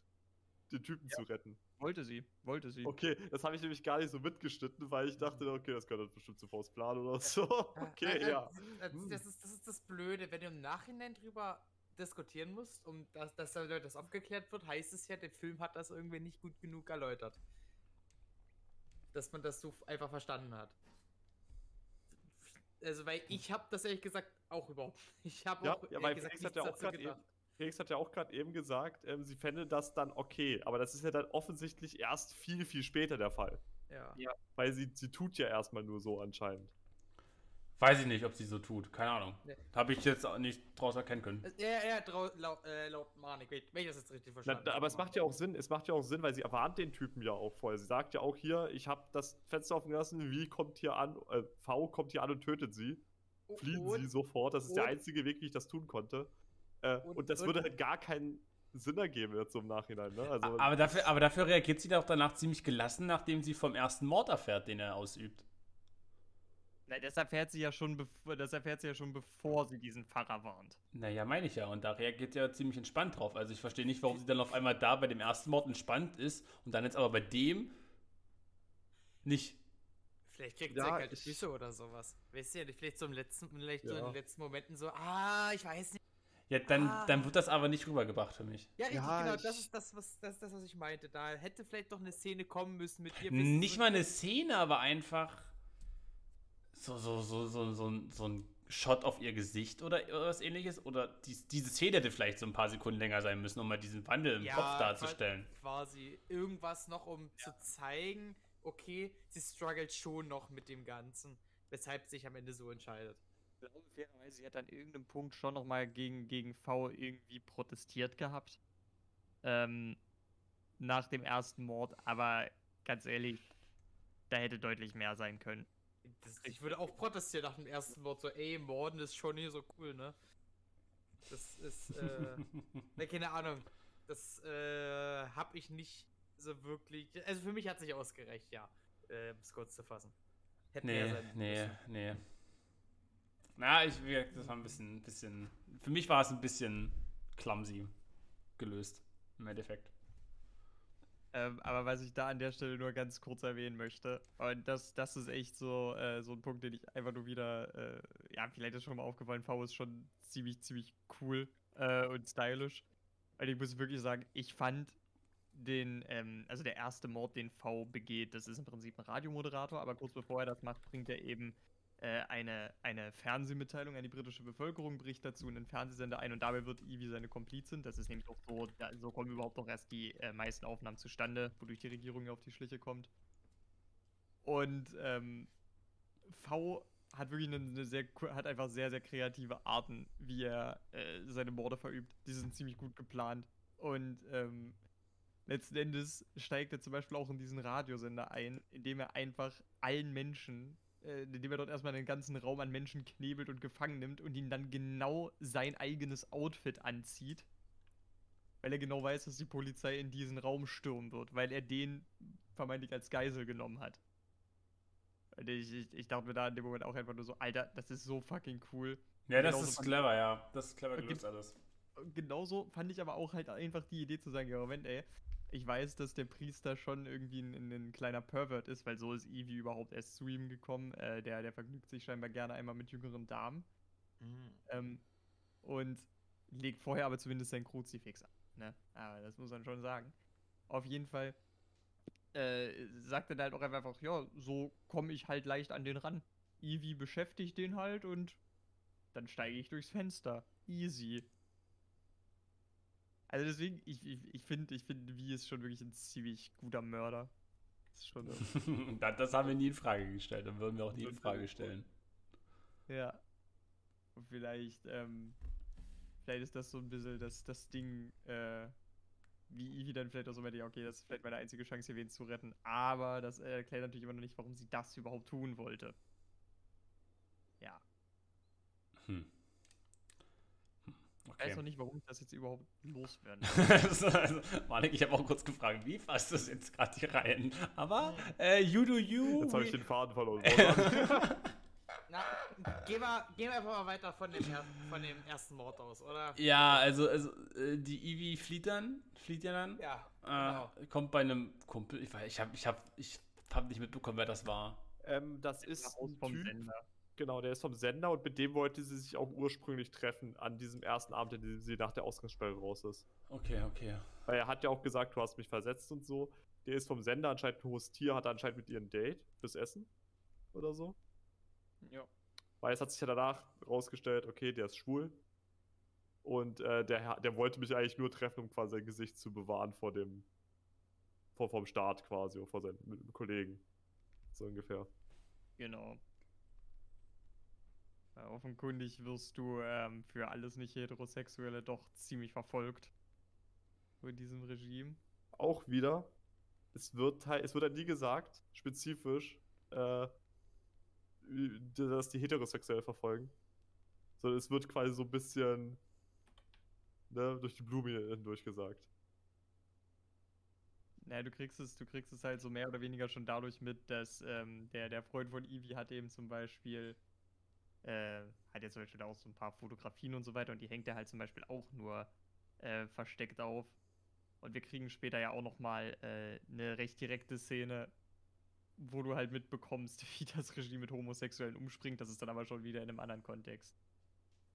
den Typen zu retten. Wollte sie, wollte sie. Okay, das habe ich nämlich gar nicht so mitgeschnitten, weil ich dachte, okay, das gehört bestimmt zu Faust Plan oder so. *laughs* Okay, Äh, äh, ja. Das, Hm. das, ist, das ist das Blöde, wenn du im Nachhinein drüber diskutieren musst, um dass, dass da das aufgeklärt wird, heißt es ja, der Film hat das irgendwie nicht gut genug erläutert. Dass man das so einfach verstanden hat. Also, weil ich habe das ehrlich gesagt auch überhaupt. *laughs* Ich habe Ja, auch ja, weil gesagt Felix hat ja auch dazu gerade eben. Felix hat ja auch gerade eben gesagt, ähm, sie fände das dann okay. Aber das ist ja dann offensichtlich erst viel, viel später der Fall. Ja. Ja. Weil sie, sie tut ja erstmal nur so anscheinend. Weiß ich nicht, ob sie so tut. Keine Ahnung. Nee. Habe ich jetzt auch nicht draus erkennen können. Ja, ja, trau, laut, äh, laut Manik, wenn ich das jetzt richtig verstanden da, aber es habe. macht ja auch Sinn, es macht ja auch Sinn, weil sie erwarnt den Typen ja auch vorher. Sie sagt ja auch hier, ich habe das Fenster offen gelassen, wie kommt hier an, äh, V kommt hier an und tötet sie. Fliehen und- sie sofort, das ist der und- einzige Weg, wie ich das tun konnte. Äh, und, Und- das und- würde halt gar keinen Sinn ergeben jetzt im Nachhinein, ne? Also, Aber dafür, aber dafür reagiert sie doch danach ziemlich gelassen, nachdem sie vom ersten Mord erfährt, den er ausübt. Na, das erfährt sie ja schon, bevor, das erfährt sie ja schon, bevor sie diesen Pfarrer warnt. Naja, meine ich ja. Und da reagiert sie ja ziemlich entspannt drauf. Also ich verstehe nicht, warum sie dann auf einmal da bei dem ersten Mord entspannt ist und dann jetzt aber bei dem nicht. Vielleicht kriegt Ja, sie ja kalte ich- Füße oder sowas. Weißt du ja nicht, vielleicht so im letzten, vielleicht so in Ja. den letzten Momenten so, ah, ich weiß nicht. Ja, dann, Ah. dann wird das aber nicht rübergebracht für mich. Ja, richtig, Ja, genau, das ist das, was, das das, was ich meinte. Da hätte vielleicht doch eine Szene kommen müssen mit ihr. Nicht mal eine Szene, aber einfach so, so, so, so, so, ein- so ein Shot auf ihr Gesicht oder, oder was ähnliches. Oder dies, diese Szene hätte vielleicht so ein paar Sekunden länger sein müssen, um mal diesen Wandel im Ja, Kopf darzustellen. Quasi irgendwas noch, um zu zeigen, okay, sie struggelt schon noch mit dem Ganzen, weshalb sie sich am Ende so entscheidet. Ich glaube fairerweise, sie hat an irgendeinem Punkt schon nochmal gegen, gegen V irgendwie protestiert gehabt. Ähm, nach dem ersten Mord, aber ganz ehrlich, da hätte deutlich mehr sein können. Das, ich würde auch protestieren nach dem ersten Wort, so, ey, Morden ist schon hier so cool, ne? Das ist, äh, *laughs* ne, keine Ahnung. Das, äh, hab ich nicht so wirklich. Also für mich hat sich ausgereicht, ja. Äh, um es kurz zu fassen. Hätte mehr Nee, sein nee, nee. Na, ich, das war ein bisschen, bisschen. Für mich war es ein bisschen clumsy gelöst. Im Endeffekt. Ähm, aber was ich da an der Stelle nur ganz kurz erwähnen möchte, und das, das ist echt so, äh, so ein Punkt, den ich einfach nur wieder, äh, ja, vielleicht ist schon mal aufgefallen, V ist schon ziemlich, ziemlich cool äh, und stylisch. Und ich muss wirklich sagen, ich fand den, ähm, also der erste Mord, den V begeht, das ist im Prinzip ein Radiomoderator, aber kurz bevor er das macht, bringt er eben eine, eine Fernsehmitteilung an die britische Bevölkerung, bricht dazu in den Fernsehsender ein und dabei wird Ivy seine Komplizin. Das ist nämlich auch so, da, so kommen überhaupt noch erst die äh, meisten Aufnahmen zustande, wodurch die Regierung ja auf die Schliche kommt. Und ähm, V hat wirklich eine, eine sehr, hat einfach sehr, sehr kreative Arten, wie er äh, seine Morde verübt. Die sind ziemlich gut geplant. Und ähm, letzten Endes steigt er zum Beispiel auch in diesen Radiosender ein, indem er einfach allen Menschen, äh, indem er dort erstmal den ganzen Raum an Menschen knebelt und gefangen nimmt und ihnen dann genau sein eigenes Outfit anzieht. Weil er genau weiß, dass die Polizei in diesen Raum stürmen wird, weil er den vermeintlich als Geisel genommen hat. Und ich, ich, ich dachte mir da in dem Moment auch einfach nur so, Alter, das ist so fucking cool. Ja, das Genauso ist clever, ja. Das ist clever Und gelöst alles. Genauso fand ich aber auch halt einfach die Idee zu sagen, ja, Moment, ey, ich weiß, dass der Priester schon irgendwie ein, ein, ein kleiner Pervert ist, weil so ist Evie überhaupt erst zu ihm gekommen. Äh, der, der vergnügt sich scheinbar gerne einmal mit jüngeren Damen. Ähm, und legt vorher aber zumindest sein Kruzifix ab. Ne? Aber das muss man schon sagen. Auf jeden Fall äh, sagt er dann halt auch einfach, ja, so komme ich halt leicht an den ran. Evie beschäftigt den halt und dann steige ich durchs Fenster. Easy. Also deswegen, ich, ich, ich finde, ich find, Wie ist schon wirklich ein ziemlich guter Mörder. Ist schon, *laughs* das, das haben wir nie in Frage gestellt und würden wir auch nie in Frage stellen. ja. Und vielleicht, ähm, vielleicht ist das so ein bisschen das, das Ding, äh, wie Evie dann vielleicht auch so meinte, ja, okay, das ist vielleicht meine einzige Chance, hier wen zu retten. Aber das erklärt natürlich immer noch nicht, warum sie das überhaupt tun wollte. Ja. Hm. Hm, Ich weiß Okay. noch nicht, warum ich das jetzt überhaupt loswerden. *laughs* also, Manik, ich habe auch kurz gefragt, wie passt das jetzt gerade hier rein? Aber, äh, you do you. Jetzt habe ich den Faden verloren. *laughs* *laughs* Na, gehen wir, gehen wir einfach mal weiter von dem, von dem ersten Mord aus, oder? ja, also, also äh, die Ivy flieht dann, flieht ja dann. Ja, Äh, genau. kommt bei einem Kumpel, ich weiß, ich habe ich hab, ich hab nicht mitbekommen, wer das war. ähm, das ist Raus ein vom Typ, Sender. Genau, der ist vom Sender und mit dem wollte sie sich auch ursprünglich treffen an diesem ersten Abend, an dem sie nach der Ausgangssperre raus ist. Okay, okay. Weil er hat ja auch gesagt, du hast mich versetzt und so. Der ist vom Sender anscheinend ein hohes Tier, hat anscheinend mit ihr ein Date fürs Essen oder so. Ja. Weil es hat sich ja danach rausgestellt, okay, der ist schwul. Und äh, der, der wollte mich eigentlich nur treffen, um quasi sein Gesicht zu bewahren vor dem, vor, vom Staat quasi, oder vor seinen Kollegen. So ungefähr. Genau. Ja, offenkundig wirst du ähm, für alles nicht Heterosexuelle doch ziemlich verfolgt. Von diesem Regime. Auch wieder, es wird halt, es wird halt nie gesagt, spezifisch, äh, dass die heterosexuell verfolgen. Sondern es wird quasi so ein bisschen ne, durch die Blume hindurch gesagt. Naja, du kriegst es, du kriegst es halt so mehr oder weniger schon dadurch mit, dass ähm, der, der Freund von Evie hat eben zum Beispiel, äh, hat ja zum Beispiel auch so ein paar Fotografien und so weiter und die hängt er halt zum Beispiel auch nur äh, versteckt auf. Und wir kriegen später ja auch nochmal äh, eine recht direkte Szene, wo du halt mitbekommst, *laughs* wie das Regime mit Homosexuellen umspringt. Das ist dann aber schon wieder in einem anderen Kontext.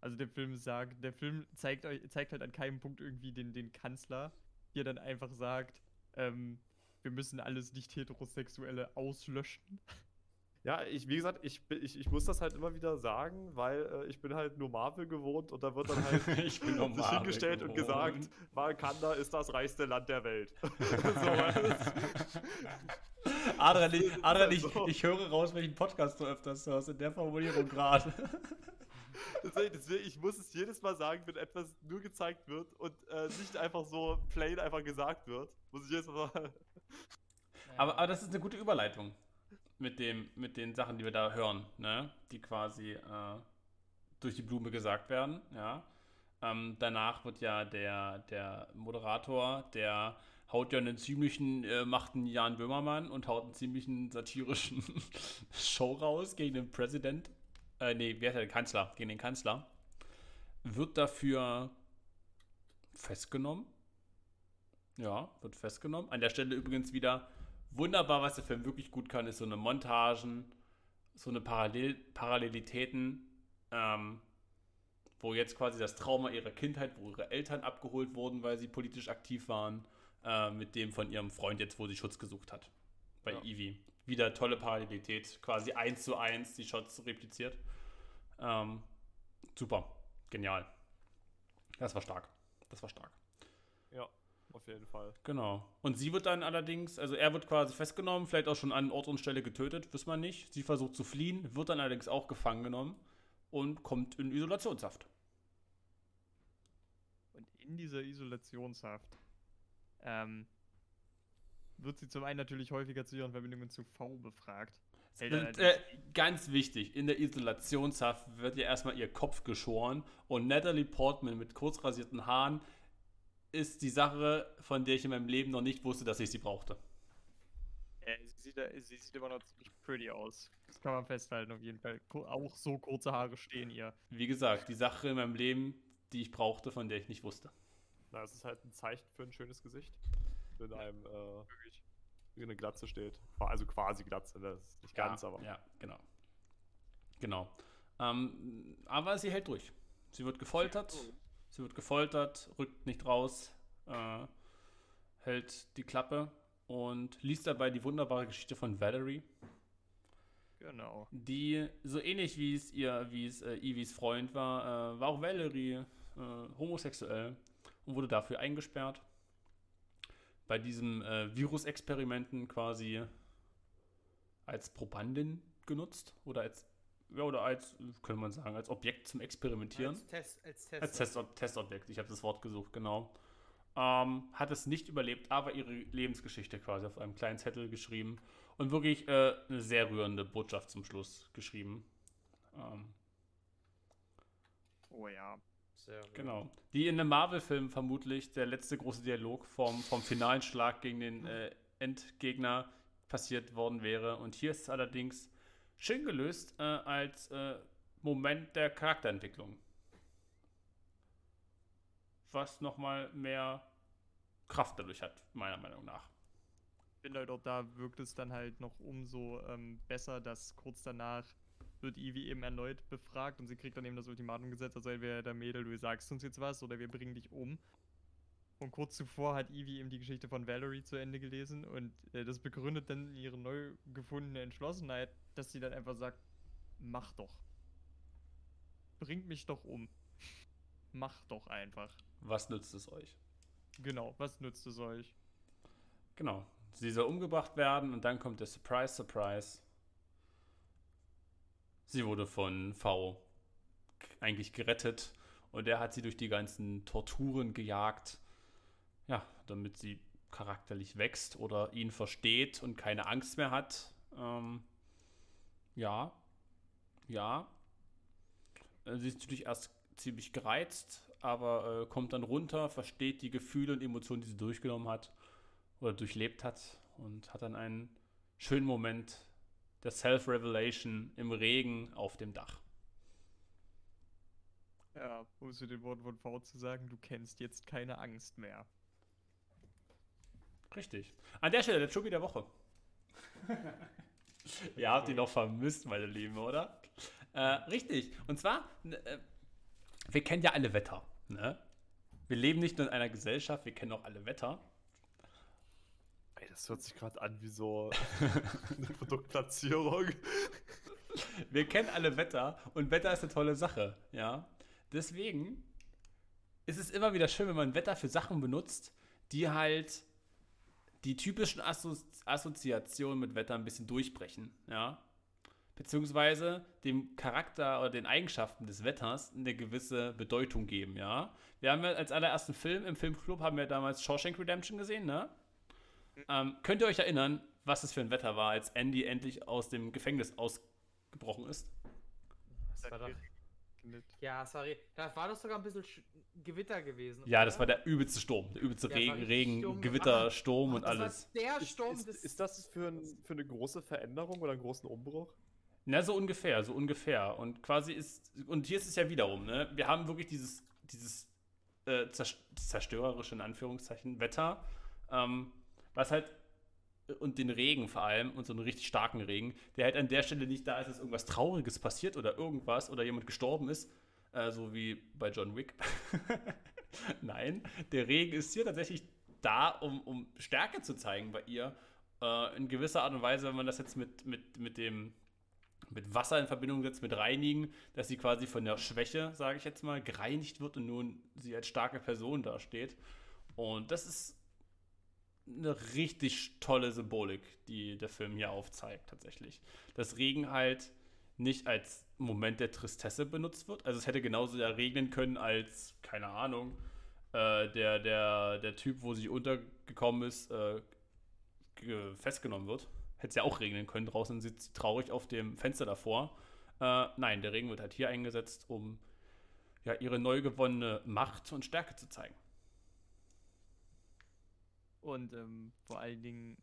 Also der Film sagt, der Film zeigt, euch, zeigt halt an keinem Punkt irgendwie den, den Kanzler, der dann einfach sagt, ähm, wir müssen alles Nicht-Heterosexuelle auslöschen. *laughs* Ja, ich, wie gesagt, ich, ich, ich muss das halt immer wieder sagen, weil äh, ich bin halt nur Marvel gewohnt und da wird dann halt *laughs* Ich bin nur *laughs* sich Marvel hingestellt und gewohnt. gesagt, Wakanda ist das reichste Land der Welt. *laughs* so? Adrian, ich, Adrian ich, so. ich höre raus, welchen Podcast du öfters hörst, in der Formulierung gerade. Deswegen, deswegen, ich muss es jedes Mal sagen, wenn etwas nur gezeigt wird und äh, nicht einfach so plain einfach gesagt wird, muss ich jedes Mal aber, aber das ist eine gute Überleitung mit, dem, mit den Sachen, die wir da hören, ne? die quasi äh, durch die Blume gesagt werden. Ja? Ähm, danach wird ja der, der Moderator, der haut ja einen ziemlichen, äh, macht einen Jan Böhmermann und haut einen ziemlichen satirischen *laughs* Show raus gegen den Präsident. Äh, nee, wer ist der Kanzler? Gegen den Kanzler. Wird dafür festgenommen. Ja, wird festgenommen. An der Stelle übrigens wieder wunderbar, was der Film wirklich gut kann, ist so eine Montagen, so eine Parallel Parallelitäten, ähm, wo jetzt quasi das Trauma ihrer Kindheit, wo ihre Eltern abgeholt wurden, weil sie politisch aktiv waren, äh, mit dem von ihrem Freund jetzt, wo sie Schutz gesucht hat. Bei Ja. Evie. Wieder tolle Parallelität, quasi eins zu eins die Shots repliziert. Ähm, super, genial. Das war stark. Das war stark. Ja, auf jeden Fall. Genau. Und sie wird dann allerdings, also er wird quasi festgenommen, vielleicht auch schon an Ort und Stelle getötet, weiß man nicht. Sie versucht zu fliehen, wird dann allerdings auch gefangen genommen und kommt in Isolationshaft. Und in dieser Isolationshaft ähm, wird sie zum einen natürlich häufiger zu ihren Verbindungen zu V befragt. Und, äh, ganz wichtig, in der Isolationshaft wird ja erstmal ihr Kopf geschoren und Natalie Portman mit kurz rasierten Haaren ist die Sache, von der ich in meinem Leben noch nicht wusste, dass ich sie brauchte. Äh, sie, sieht, sie sieht immer noch ziemlich pretty aus. Das kann man festhalten auf jeden Fall. Auch so kurze Haare stehen ihr. Wie gesagt, die Sache in meinem Leben, die ich brauchte, von der ich nicht wusste. Na, es ist halt ein Zeichen für ein schönes Gesicht. in einem äh, in eine Glatze steht. Also quasi Glatze, das ist nicht ganz, ja, aber. Ja, genau. Genau. Ähm, aber sie hält durch. Sie wird gefoltert. Sie wird gefoltert, rückt nicht raus, äh, hält die Klappe und liest dabei die wunderbare Geschichte von Valerie, Genau. die so ähnlich wie es ihr, wie es äh, Evies Freund war, äh, war auch Valerie äh, homosexuell und wurde dafür eingesperrt. Bei diesem äh, Virusexperimenten quasi als Probandin genutzt oder als ja, oder als, könnte man sagen, als Objekt zum Experimentieren. Als Test, als Test. Als Test Testobjekt, ich habe das Wort gesucht, genau. Ähm, hat es nicht überlebt, aber ihre Lebensgeschichte quasi auf einem kleinen Zettel geschrieben und wirklich äh, eine sehr rührende Botschaft zum Schluss geschrieben. Ähm, Oh ja. Sehr gut. genau. Die in einem Marvel-Film vermutlich der letzte große Dialog vom, vom finalen Schlag gegen den äh, Endgegner passiert worden wäre. Und hier ist es allerdings schön gelöst äh, als äh, Moment der Charakterentwicklung. Was nochmal mehr Kraft dadurch hat, meiner Meinung nach. Ich finde halt auch da wirkt es dann halt noch umso ähm, besser, dass kurz danach wird Ivy eben erneut befragt und sie kriegt dann eben das Ultimatum gesetzt, also entweder der Mädel, du sagst uns jetzt was oder wir bringen dich um. Und kurz zuvor hat Ivy eben die Geschichte von Valerie zu Ende gelesen und äh, das begründet dann ihre neu gefundene Entschlossenheit, dass sie dann einfach sagt, mach doch. Bringt mich doch um. mach doch einfach. Was nützt es euch? Genau, was nützt es euch? Genau. Sie soll umgebracht werden und dann kommt der Surprise, Surprise. Sie wurde von V eigentlich gerettet und er hat sie durch die ganzen Torturen gejagt. Ja, damit sie charakterlich wächst oder ihn versteht und keine Angst mehr hat. Ähm, ja, ja. Äh, Sie ist natürlich erst ziemlich gereizt, aber äh, kommt dann runter, versteht die Gefühle und Emotionen, die sie durchgenommen hat oder durchlebt hat und hat dann einen schönen Moment der Self-Revelation im Regen auf dem Dach. Ja, um es mit den Worten von V zu sagen, du kennst jetzt keine Angst mehr. Richtig. An der Stelle der Chubi der Woche. *laughs* Ihr habt ihn noch vermisst, meine Lieben, oder? Äh, richtig. Und zwar, n- äh, wir kennen ja alle Wetter. Ne? Wir leben nicht nur in einer Gesellschaft, wir kennen auch alle Wetter. Ey, das hört sich gerade an wie so *laughs* eine Produktplatzierung. Wir kennen alle Wetter und Wetter ist eine tolle Sache, ja. Deswegen ist es immer wieder schön, wenn man Wetter für Sachen benutzt, die halt die typischen Asso Assoziationen mit Wetter ein bisschen durchbrechen, ja. Beziehungsweise dem Charakter oder den Eigenschaften des Wetters eine gewisse Bedeutung geben, ja. Wir haben ja als allerersten Film im Filmclub haben wir damals Shawshank Redemption gesehen, ne? Ähm, könnt ihr euch erinnern, was es für ein Wetter war, als Andy endlich aus dem Gefängnis ausgebrochen ist? Das war doch, Mit. ja, sorry. Da war doch sogar ein bisschen Sch Gewitter gewesen. Ja, oder? das war der übelste Sturm. Der übelste Ja, das Regen, Regen Sturm. Gewitter, Ah, Sturm und Ach, das war alles. Der Ist, Sturm ist, des. ist das für, ein, für eine große Veränderung oder einen großen Umbruch? Na, so ungefähr, so ungefähr. Und quasi ist, und hier ist es ja wiederum, ne? Wir haben wirklich dieses, dieses äh, zers- zerstörerische, in Anführungszeichen, Wetter, ähm, was halt, und den Regen vor allem, und so einen richtig starken Regen, der halt an der Stelle nicht da ist, dass irgendwas Trauriges passiert oder irgendwas oder jemand gestorben ist, äh, so wie bei John Wick. *laughs* Nein, der Regen ist hier tatsächlich da, um, um Stärke zu zeigen bei ihr. Äh, in gewisser Art und Weise, wenn man das jetzt mit, mit, mit dem mit Wasser in Verbindung setzt, mit Reinigen, dass sie quasi von der Schwäche, sage ich jetzt mal, gereinigt wird und nun sie als starke Person dasteht. Und das ist eine richtig tolle Symbolik, die der Film hier aufzeigt, tatsächlich. Dass Regen halt nicht als Moment der Tristesse benutzt wird. Also es hätte genauso ja regnen können als, keine Ahnung, äh, der, der, der Typ, wo sie untergekommen ist, äh, ge- festgenommen wird. Hätte es ja auch regnen können. Draußen sitzt sie traurig auf dem Fenster davor. Äh, nein, der Regen wird halt hier eingesetzt, um ja, ihre neu gewonnene Macht und Stärke zu zeigen. Und ähm, vor allen Dingen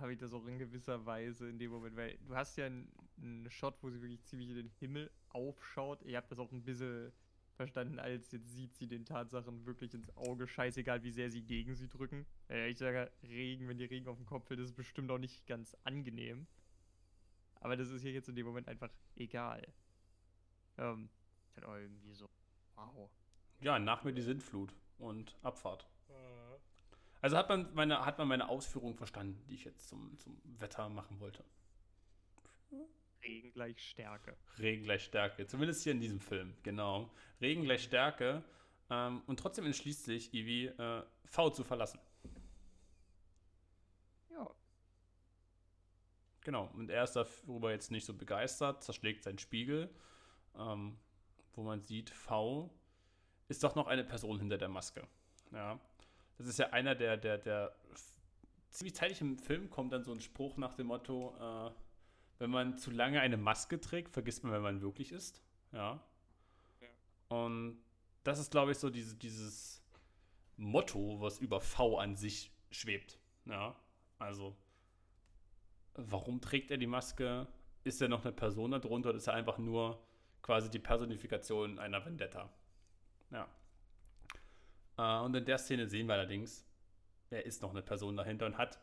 habe ich das auch in gewisser Weise in dem Moment, weil du hast ja einen, einen Shot, wo sie wirklich ziemlich in den Himmel aufschaut. Ihr habt das auch ein bisschen verstanden, als jetzt sieht sie den Tatsachen wirklich ins Auge, scheißegal, wie sehr sie gegen sie drücken. Äh, ich sage, Regen, wenn die Regen auf dem Kopf fällt, ist bestimmt auch nicht ganz angenehm. Aber das ist hier jetzt in dem Moment einfach egal. Ähm, ist halt auch irgendwie so, wow. Ja, nach mir die Sintflut und Abfahrt. Also hat man meine, hat man meine Ausführung verstanden, die ich jetzt zum, zum Wetter machen wollte. Regen gleich Stärke. Regen gleich Stärke. Zumindest hier in diesem Film, genau. Regen gleich Stärke. Ähm, und trotzdem entschließt sich Ivy, äh, V zu verlassen. Ja. Genau. Und er ist darüber jetzt nicht so begeistert, zerschlägt seinen Spiegel, ähm, wo man sieht, V ist doch noch eine Person hinter der Maske. Ja. Das ist ja einer der, der, der ziemlich zeitig im Film kommt dann so ein Spruch nach dem Motto, äh, wenn man zu lange eine Maske trägt, vergisst man, wer man wirklich ist. Ja. Und das ist, glaube ich, so diese, dieses Motto, was über V an sich schwebt. Ja. Also, warum trägt er die Maske? Ist er noch eine Person darunter oder ist er einfach nur quasi die Personifikation einer Vendetta? Ja. Äh, und in der Szene sehen wir allerdings, er ist noch eine Person dahinter und hat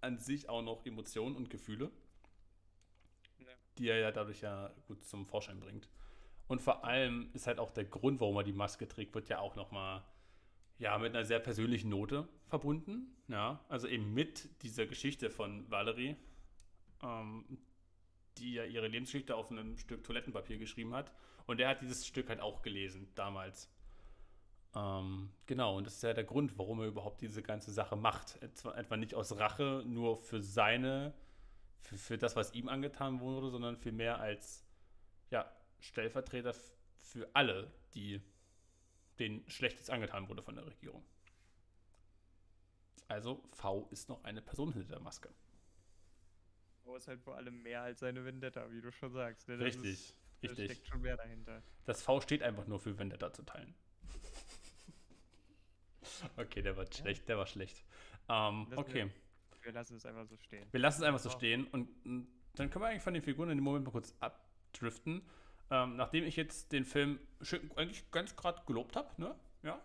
an sich auch noch Emotionen und Gefühle, Ja. die er ja dadurch ja gut zum Vorschein bringt. Und vor allem ist halt auch der Grund, warum er die Maske trägt, wird ja auch nochmal ja, mit einer sehr persönlichen Note verbunden. Ja, also eben mit dieser Geschichte von Valerie, ähm, die ja ihre Lebensgeschichte auf einem Stück Toilettenpapier geschrieben hat. Und er hat dieses Stück halt auch gelesen, damals. Ähm, genau, und das ist ja der Grund, warum er überhaupt diese ganze Sache macht. Etwa, nicht aus Rache nur für seine, für, für das, was ihm angetan wurde, sondern vielmehr als ja, Stellvertreter für alle, die denen Schlechtes angetan wurde von der Regierung. Also V ist noch eine Person hinter der Maske. Aber ist halt vor allem mehr als seine Vendetta, wie du schon sagst. Ne? Richtig, Ist, da richtig. steckt schon mehr dahinter. Das V steht einfach nur für Vendetta zu teilen. Okay, der war schlecht, der war schlecht. Ähm, okay, wär- Wir lassen es einfach so stehen. wir lassen es einfach so Ja. stehen und mm, dann können wir eigentlich von den Figuren in dem Moment mal kurz abdriften. Ähm, nachdem ich jetzt den Film schön, eigentlich ganz gerade gelobt habe, ne? Ja,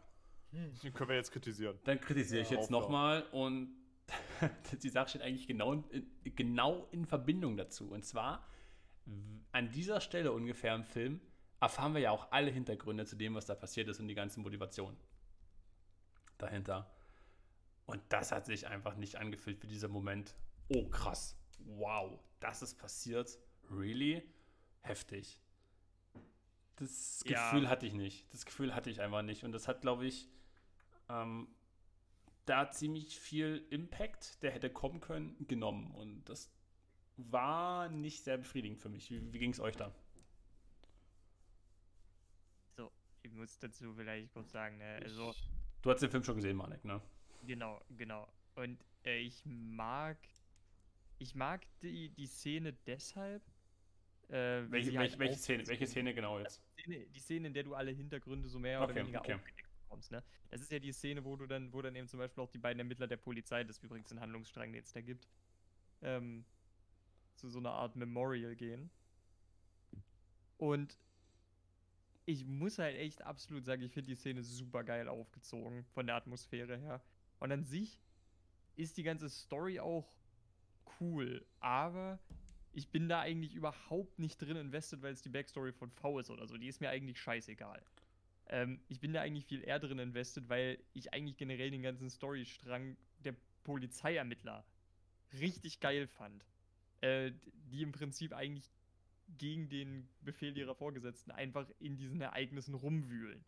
Den können wir jetzt kritisieren. dann kritisiere ich Ja, jetzt nochmal und *laughs* die Sache steht eigentlich genau in, genau in Verbindung dazu. Und zwar an dieser Stelle ungefähr im Film erfahren wir ja auch alle Hintergründe zu dem, was da passiert ist und die ganze Motivation dahinter. Und das hat sich einfach nicht angefühlt wie dieser Moment. Oh, krass. Wow, das ist passiert. Really? Heftig. Das Ja. Gefühl hatte ich nicht. Das Gefühl hatte ich einfach nicht. Und das hat, glaube ich, ähm, da ziemlich viel Impact, der hätte kommen können, genommen. Und das war nicht sehr befriedigend für mich. Wie, wie ging es euch da? So, ich muss dazu vielleicht kurz sagen, ne? also Ich- Du hast den Film schon gesehen, Manek, ne? genau, genau. Und äh, ich mag, ich mag die, die Szene deshalb. Äh, Welche, welche, halt welche, Szene, welche Szene genau jetzt? die Szene, die Szene, in der du alle Hintergründe so mehr Okay, oder weniger okay. aufgedeckt bekommst, ne? Das ist ja die Szene, wo du dann, wo dann eben zum Beispiel auch die beiden Ermittler der Polizei, das ist übrigens ein Handlungsstrang, den es da gibt, ähm, zu so einer Art Memorial gehen. Und ich muss halt echt absolut sagen, ich finde die Szene super geil aufgezogen, von der Atmosphäre her. Und an sich ist die ganze Story auch cool, aber ich bin da eigentlich überhaupt nicht drin invested, weil es die Backstory von V ist oder so. Die ist mir eigentlich scheißegal. Ähm, ich bin da eigentlich viel eher drin invested, weil ich eigentlich generell den ganzen Storystrang der Polizeiermittler richtig geil fand. Äh, die im Prinzip eigentlich gegen den Befehl ihrer Vorgesetzten einfach in diesen Ereignissen rumwühlen.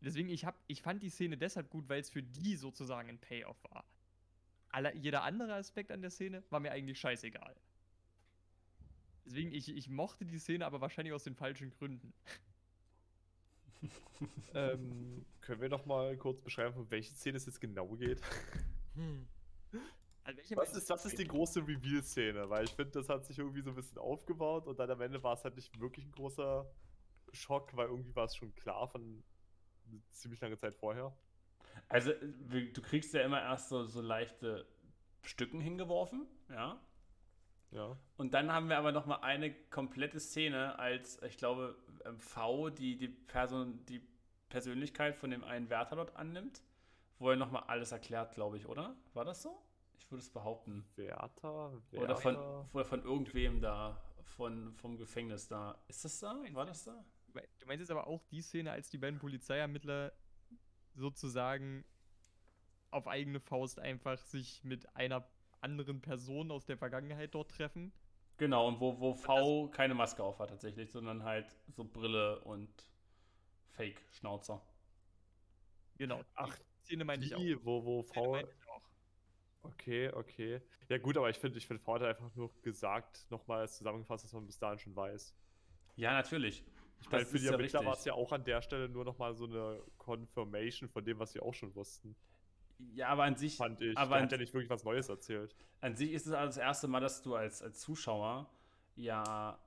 Deswegen, ich, hab, ich fand die Szene deshalb gut, weil es für die sozusagen ein Payoff war. Aller, jeder andere Aspekt an der Szene war mir eigentlich scheißegal. Deswegen, ich, ich mochte die Szene, aber wahrscheinlich aus den falschen Gründen. *laughs* ähm, Können wir noch mal kurz beschreiben, um welche Szene es jetzt genau geht? Hm. Was ist, was ist die große Reveal-Szene? Weil ich finde, das hat sich irgendwie so ein bisschen aufgebaut und dann am Ende war es halt nicht wirklich ein großer Schock, weil irgendwie war es schon klar von ziemlich lange Zeit vorher. Also, du kriegst ja immer erst so, so leichte Stücken hingeworfen, ja. Ja. Und dann haben wir aber noch mal eine komplette Szene, als ich glaube ähm, V die die Person die Persönlichkeit von dem einen Wärter dort annimmt, wo er noch mal alles erklärt, glaube ich, oder? War das so? Ich würde es behaupten. Wärter. Oder von, oder von irgendwem da, von, vom Gefängnis da. Ist das da? War das da? Du mei- Du meinst jetzt aber auch die Szene, als die beiden Polizeiermittler sozusagen auf eigene Faust einfach sich mit einer anderen Person aus der Vergangenheit dort treffen? Genau, und wo, wo V keine Maske auf hat tatsächlich, sondern halt so Brille und Fake-Schnauzer. Genau. Ach, die Szene meinte ich auch. Die, wo, wo Die V. Okay, okay. Ja, gut, aber ich finde, ich finde, V hat einfach nur gesagt, nochmal zusammengefasst, dass man bis dahin schon weiß. Ja, natürlich. Ich meine, für die ja Ermittler war es ja auch an der Stelle nur nochmal so eine Confirmation von dem, was sie auch schon wussten. Ja, aber an sich, Fand ich. aber Der hat ja nicht wirklich was Neues erzählt. an sich ist es also das erste Mal, dass du als, als Zuschauer ja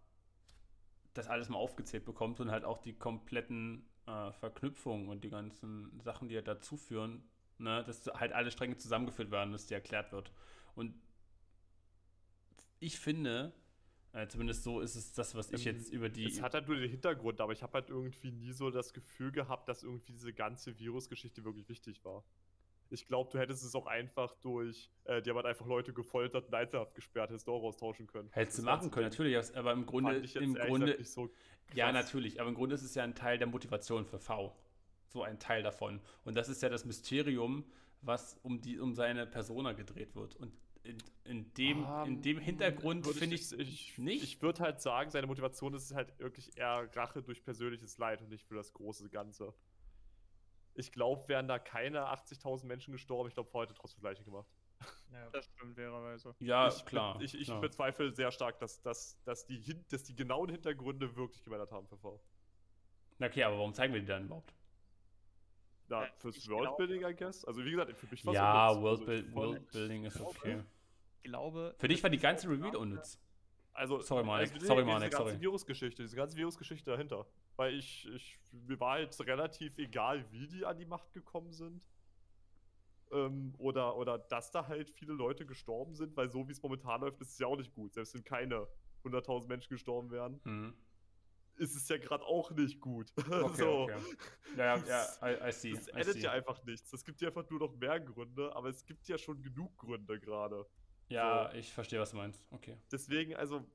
das alles mal aufgezählt bekommst und halt auch die kompletten äh, Verknüpfungen und die ganzen Sachen, die halt dazu führen, ne, dass halt alle Stränge zusammengeführt werden, dass dir erklärt wird. Und ich finde, äh, zumindest so ist es das, was ich Ähm, jetzt über die. Es hat halt nur den Hintergrund, aber ich habe halt irgendwie nie so das Gefühl gehabt, dass irgendwie diese ganze Virusgeschichte wirklich wichtig war. Ich glaube, du hättest es auch einfach durch, äh, die haben halt einfach Leute gefoltert und einzelhaft gesperrt, hättest du auch austauschen können. Hättest du machen können, natürlich, aber im Grunde, fand ich jetzt im Grunde, so ja, natürlich, aber im Grunde ist es ja ein Teil der Motivation für V. So ein Teil davon. Und das ist ja das Mysterium, was um, die, um seine Persona gedreht wird. Und in, in, dem, in dem Hintergrund finde ich, ich nicht. Ich würde halt sagen, seine Motivation ist halt wirklich eher Rache durch persönliches Leid und nicht für das große Ganze. Ich glaube, wären da keine 80.000 Menschen gestorben, ich glaube, heute trotzdem gleiche gemacht. Ja. Das stimmt, fairerweise. ja, ich, klar. Ich, ich klar. bezweifle sehr stark, dass, dass, dass, die, dass die genauen Hintergründe wirklich gemeldet haben für V. Na okay, aber warum zeigen wir die dann überhaupt? Na, Äh, fürs Worldbuilding, I guess. Also, wie gesagt, für mich war's Ja. Also, Worldbuilding ist okay. Ich glaube. Für dich war die ganze gerade- unnütz. Also, Sorry, Manik, also, sorry, diese Manik, ganze. Virusgeschichte, diese ganze Virusgeschichte dahinter. Weil ich, ich, mir war jetzt relativ egal, wie die an die Macht gekommen sind. Ähm, oder, oder dass da halt viele Leute gestorben sind, weil so wie es momentan läuft, ist es ja auch nicht gut. Selbst wenn keine 100.000 Menschen gestorben wären, Mhm. Ist es ja gerade auch nicht gut. *laughs* Okay, so. okay. Ja, ja, ja, I, I see. Das I endet see. ja einfach nichts. Es gibt ja einfach nur noch mehr Gründe, aber es gibt ja schon genug Gründe gerade. Ja, ich verstehe, was du meinst. Okay. Deswegen, also,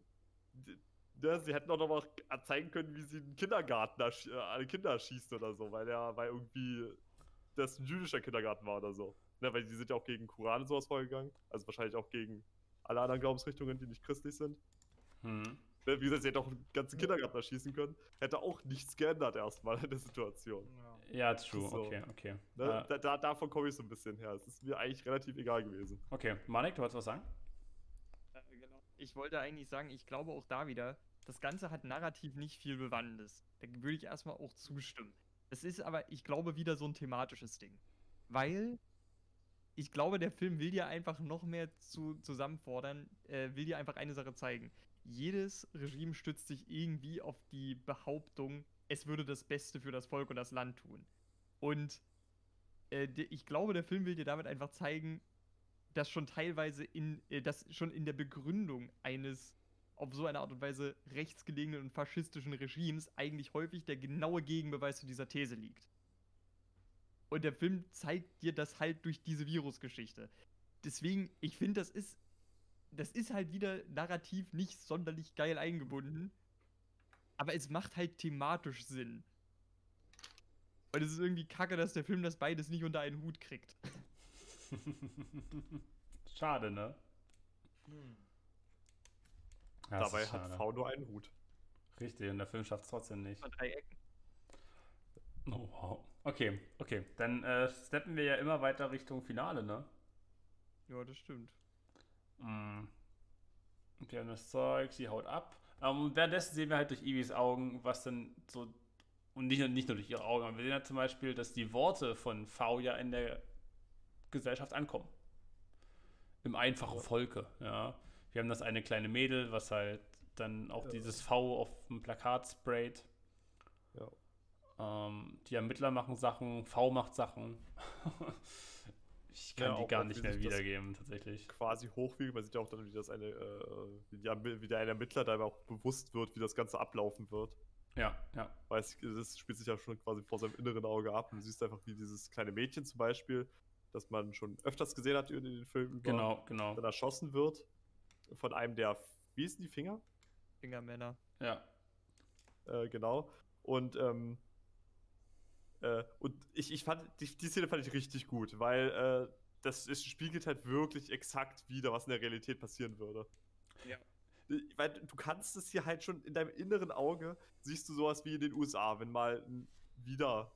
ne, sie hätten auch noch mal zeigen können, wie sie einen Kindergarten ersch- äh, Kinder schießt oder so, weil der, weil irgendwie das ein jüdischer Kindergarten war oder so. Ne, weil die sind ja auch gegen Koran und sowas vorgegangen. Also wahrscheinlich auch gegen alle anderen Glaubensrichtungen, die nicht christlich sind. Mhm. Ne, wie gesagt, sie hätte auch einen ganzen Kindergarten erschießen können. Hätte auch nichts geändert erstmal in der Situation. Ja. True. So. Okay, okay. Ne? Da, da, davon komme ich so ein bisschen her. Es ist mir eigentlich relativ egal gewesen. okay, Manik, du wolltest was sagen? Äh, genau. Ich wollte eigentlich sagen, ich glaube auch da wieder, das Ganze hat narrativ nicht viel Bewandtnis. Da würde ich erstmal auch zustimmen. Es ist aber, ich glaube, wieder so ein thematisches Ding. Weil ich glaube, der Film will dir einfach noch mehr zu, zusammenfordern, äh, will dir einfach eine Sache zeigen. Jedes Regime stützt sich irgendwie auf die Behauptung, es würde das Beste für das Volk und das Land tun. Und äh, ich glaube, der Film will dir damit einfach zeigen, dass schon teilweise in, äh, dass schon in der Begründung eines auf so eine Art und Weise rechtsgelegenen und faschistischen Regimes eigentlich häufig der genaue Gegenbeweis zu dieser These liegt. Und der Film zeigt dir das halt durch diese Virusgeschichte. Deswegen, ich finde, das ist, das ist halt wieder narrativ nicht sonderlich geil eingebunden. Aber es macht halt thematisch Sinn. Weil es ist irgendwie kacke, dass der Film das beides nicht unter einen Hut kriegt. *laughs* Schade, ne? Hm. Dabei hat. V nur einen Hut. Richtig, und der Film schafft es trotzdem nicht. Von drei Ecken. Oh, wow. Okay, okay. Dann äh, steppen wir ja immer weiter Richtung Finale, ne? Ja, das stimmt. Mm. Wir haben das Zeug, sie haut ab. Ähm, und währenddessen sehen wir halt durch Ivis Augen, was dann so. Und nicht, nur- nicht nur durch ihre Augen, aber wir sehen ja zum Beispiel, dass die Worte von V ja in der Gesellschaft ankommen. Im einfachen Volke, ja. Wir haben das eine kleine Mädel, was halt dann auch Ja. dieses V auf dem Plakat sprayt. Ja. Ähm, die Ermittler machen Sachen, V macht Sachen. *laughs* Ich kann Ja, die gar nicht mehr wiedergeben, tatsächlich. quasi hochwiegend. Man sieht ja auch dann, wie das eine, äh, wie, die, Ermi- wie der ein Ermittler da auch bewusst wird, wie das Ganze ablaufen wird. Ja, ja. Weil es, das spielt sich ja schon quasi vor seinem inneren Auge ab. Und du siehst einfach, wie dieses kleine Mädchen zum Beispiel, das man schon öfters gesehen hat in den Filmen Genau, genau. dann erschossen wird von einem der, wie hießen die Finger? Fingermänner. Ja. Äh, genau. Und, ähm, äh, und ich, ich fand, die, die Szene fand ich richtig gut, weil äh, das es spiegelt halt wirklich exakt wieder, was in der Realität passieren würde. Ja. Äh, Weil du kannst es hier halt schon in deinem inneren Auge, siehst du sowas wie in den USA, wenn mal wieder,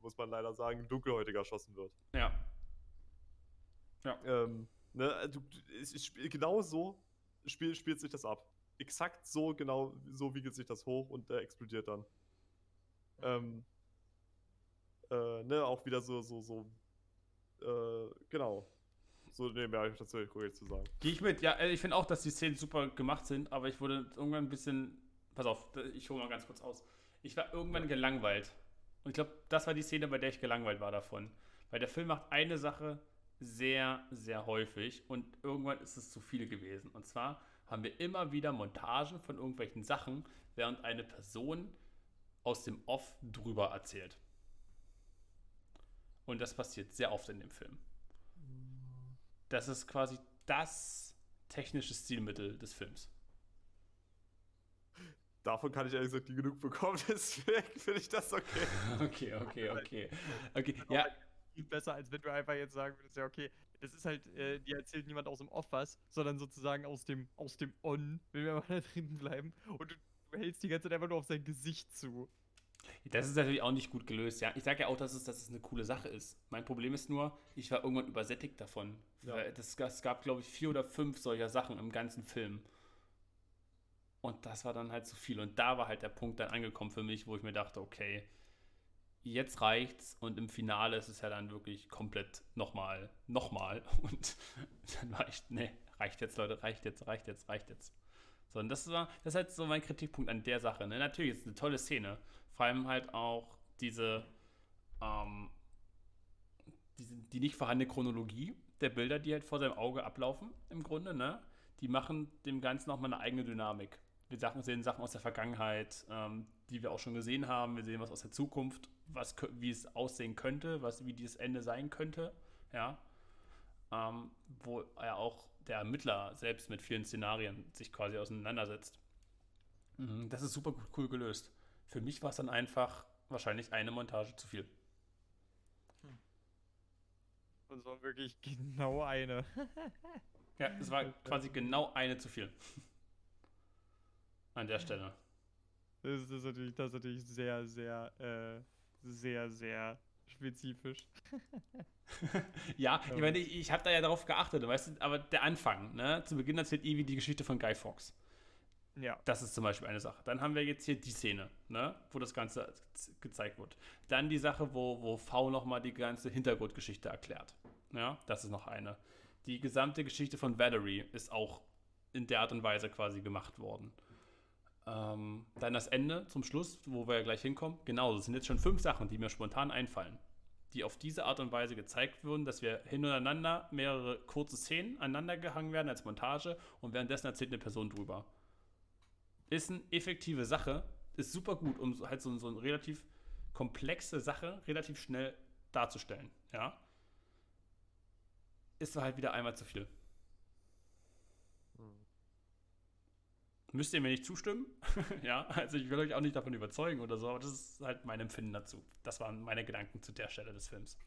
muss man leider sagen, ein Dunkelhäutiger erschossen wird. Ja. Ähm, ne, du, du- es, es, genau so spiel, spielt sich das ab. Exakt so, genau so wiegelt sich das hoch und äh, explodiert dann. Ähm, äh, ne, auch wieder so, so, so, äh, genau. So, ne, mehr habe ich dazu korrekt zu sagen. Gehe ich mit. Ja, äh, ich finde auch, dass die Szenen super gemacht sind, aber ich wurde irgendwann ein bisschen. Pass auf, ich hole mal ganz kurz aus. Ich war irgendwann gelangweilt. Und ich glaube, das war die Szene, bei der ich gelangweilt war davon. Weil der Film macht eine Sache sehr, sehr häufig und irgendwann ist es zu viel gewesen. Und zwar haben wir immer wieder Montagen von irgendwelchen Sachen, während eine Person aus dem Off drüber erzählt. Und das passiert sehr oft in dem Film. Das ist quasi das technische Stilmittel des Films. Davon kann ich ehrlich gesagt nie genug bekommen, *laughs* deswegen finde ich das okay. *laughs* Okay, okay, okay. Okay, Ja. Viel besser, als wenn du einfach jetzt sagen würdest, ja, okay, das ist halt, äh, dir erzählt niemand aus dem Off was, sondern sozusagen aus dem, aus dem On, wenn wir mal da drin bleiben. Und du, du hältst die ganze Zeit einfach nur auf sein Gesicht zu. Das ist natürlich auch nicht gut gelöst. Ja, ich sage ja auch, dass es, dass es eine coole Sache ist. Mein Problem ist nur, ich war irgendwann übersättigt davon. Ja. Das, es gab, glaube ich, vier oder fünf solcher Sachen im ganzen Film. Und das war dann halt zu viel. Und da war halt der Punkt dann angekommen für mich, wo ich mir dachte, okay, jetzt reicht's. Und im Finale ist es ja dann wirklich komplett nochmal, nochmal. *laughs* Und dann war ich, nee, reicht jetzt, Leute, reicht jetzt, reicht jetzt, reicht jetzt. So, und das war, das ist halt so mein Kritikpunkt an der Sache. Ne? Natürlich ist es eine tolle Szene. Vor allem halt auch diese, ähm, diese, die nicht vorhandene Chronologie der Bilder, die halt vor seinem Auge ablaufen, im Grunde, ne? Die machen dem Ganzen nochmal eine eigene Dynamik. Wir Sachen, sehen Sachen aus der Vergangenheit, ähm, die wir auch schon gesehen haben. Wir sehen was aus der Zukunft, was, wie es aussehen könnte, was, wie dieses Ende sein könnte, ja. Ähm, wo er auch der Ermittler selbst mit vielen Szenarien sich quasi auseinandersetzt. Mhm, Das ist super cool gelöst. Für mich war es dann einfach wahrscheinlich eine Montage zu viel. Und es war wirklich genau eine. *laughs* Ja, es war quasi genau eine zu viel. An der Stelle. Das ist, natürlich, das ist natürlich sehr, sehr, äh, sehr, sehr spezifisch. *laughs* ja, ich Ja. meine, ich, ich habe da ja darauf geachtet, weißt du, aber der Anfang, ne? Zu Beginn erzählt Evie die Geschichte von Guy Fawkes. Ja. Das ist zum Beispiel eine Sache. Dann haben wir jetzt hier die Szene, ne? wo das Ganze gezeigt wird. Dann die Sache, wo, wo V nochmal die ganze Hintergrundgeschichte erklärt. Ja, das ist noch eine. Die gesamte Geschichte von Valerie ist auch in der Art und Weise quasi gemacht worden. Ähm, dann das Ende zum Schluss, wo wir ja gleich hinkommen. Genau, das sind jetzt schon fünf Sachen, die mir spontan einfallen, die auf diese Art und Weise gezeigt wurden, dass wir hintereinander mehrere kurze Szenen aneinander gehangen werden als Montage und währenddessen erzählt eine Person drüber ist eine effektive Sache, ist super gut, um halt so, so eine relativ komplexe Sache relativ schnell darzustellen, ja. Ist halt wieder einmal zu viel. Müsst ihr mir nicht zustimmen? *laughs* ja, also ich will euch auch nicht davon überzeugen oder so, aber das ist halt mein Empfinden dazu. Das waren meine Gedanken zu der Stelle des Films.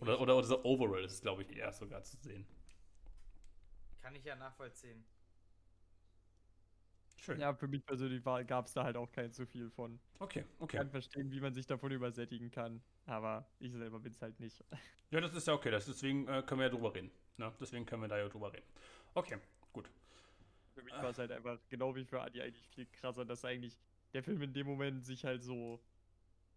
Oder, oder, oder so overall ist es, glaube ich, eher sogar zu sehen. Kann ich ja nachvollziehen. Schön. Ja, für mich persönlich gab es da halt auch kein zu viel von. Okay, Ich okay. kann verstehen, wie man sich davon übersättigen kann, aber ich selber bin es halt nicht. *laughs* Ja, das ist ja okay. Das, deswegen äh, können wir ja drüber reden. Ne? Deswegen können wir da ja drüber reden. Okay, gut. Für mich war es halt einfach, genau wie für Adi, eigentlich viel krasser, dass eigentlich der Film in dem Moment sich halt so.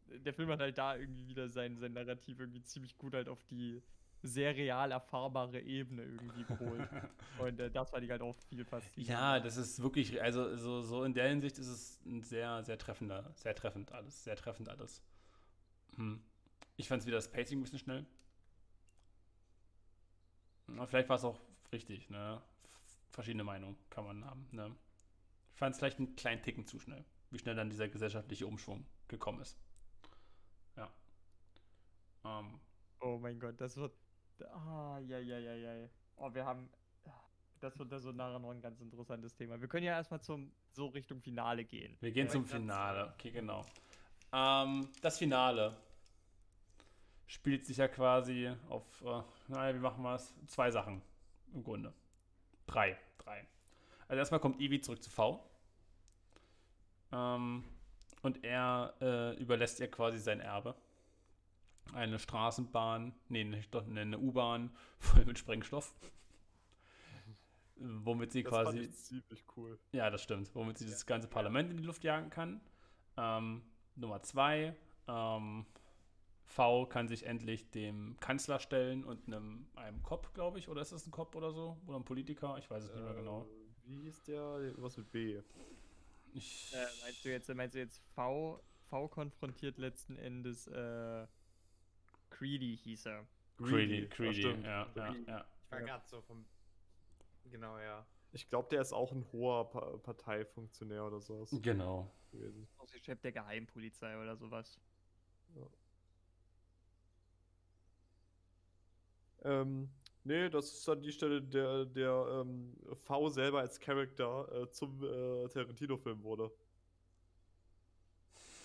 Der Film hat halt da irgendwie wieder sein, sein Narrativ irgendwie ziemlich gut halt auf die sehr real erfahrbare Ebene irgendwie geholt. *laughs* Und äh, das fand ich halt auch viel faszinierend. Ja, das ist wirklich, also so, so in der Hinsicht ist es ein sehr, sehr treffender, sehr treffend alles, sehr treffend alles. Hm. Ich fand es wieder das Pacing ein bisschen schnell. Na, vielleicht war es auch richtig, ne? Verschiedene Meinungen kann man haben, ne? Ich fand es vielleicht einen kleinen Ticken zu schnell, wie schnell dann dieser gesellschaftliche Umschwung gekommen ist. Ja. Ähm, Oh mein Gott, das wird. Ah, ja, ja, ja, ja. Oh, wir haben. Das wird, das wird nachher noch ein ganz interessantes Thema. Wir können ja erstmal zum so Richtung Finale gehen. wir gehen Ja, zum Finale. Okay, genau. Ähm, das Finale spielt sich ja quasi auf, äh, naja, wie machen wir es? Zwei Sachen im Grunde. Drei. Drei. Also erstmal kommt Eevee zurück zu V. Ähm, und er äh, überlässt ihr quasi sein Erbe. Eine Straßenbahn, nee, nicht, doch eine U-Bahn voll mit Sprengstoff. *laughs* Womit sie Das fand quasi ich ziemlich cool. ja, das stimmt. Womit sie das ganze Parlament in die Luft jagen kann. Ähm, Nummer zwei. Ähm, V kann sich endlich dem Kanzler stellen und einem, einem Cop, glaube ich. Oder ist das ein Cop oder so? Oder ein Politiker? Ich weiß es nicht mehr genau. Äh, Wie hieß der? Was mit B? Ich, Äh, meinst du jetzt, meinst du jetzt V, V konfrontiert letzten Endes äh, Creedy hieß er. Greedy, stimmt. ja, ja, ja. Ich war Ja. gerade so vom. Genau, ja. Ich glaube, der ist auch ein hoher pa Parteifunktionär oder sowas Genau. gewesen. Auch der Chef der Geheimpolizei oder sowas. Ähm, nee, das ist an die Stelle, der, der ähm, V selber als Charakter äh, zum äh, Tarantino-Film wurde.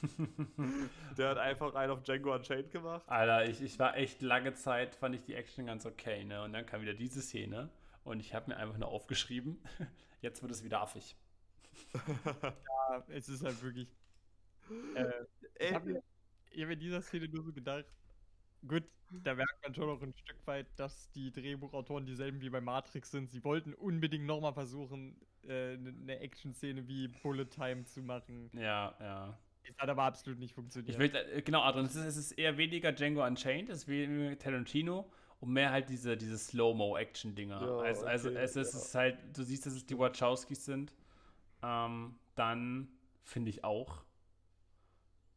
*laughs* Der hat einfach einen auf Django Unchained gemacht. Alter, ich, ich war echt lange Zeit, fand ich die Action ganz okay, ne? Und dann kam wieder diese Szene und ich habe mir einfach nur aufgeschrieben, *laughs* jetzt wird es wieder affig. *laughs* Ja, es ist halt wirklich. Äh, ich Ey, habe mir, hab mir in dieser Szene nur so gedacht, gut, da merkt man schon noch ein Stück weit, dass die Drehbuchautoren dieselben wie bei Matrix sind. Sie wollten unbedingt nochmal versuchen, äh, eine ne Action-Szene wie Bullet Time zu machen. Ja, ja. Es hat aber absolut nicht funktioniert. Ich will, äh, genau, Adrian, es ist, es ist eher weniger Django Unchained, es ist weniger Tarantino und mehr halt diese, diese Slow-Mo-Action-Dinger. Ja, also, also okay, es, ist, ja. es ist halt, du siehst, dass es die Wachowskis sind. Ähm, dann finde ich auch,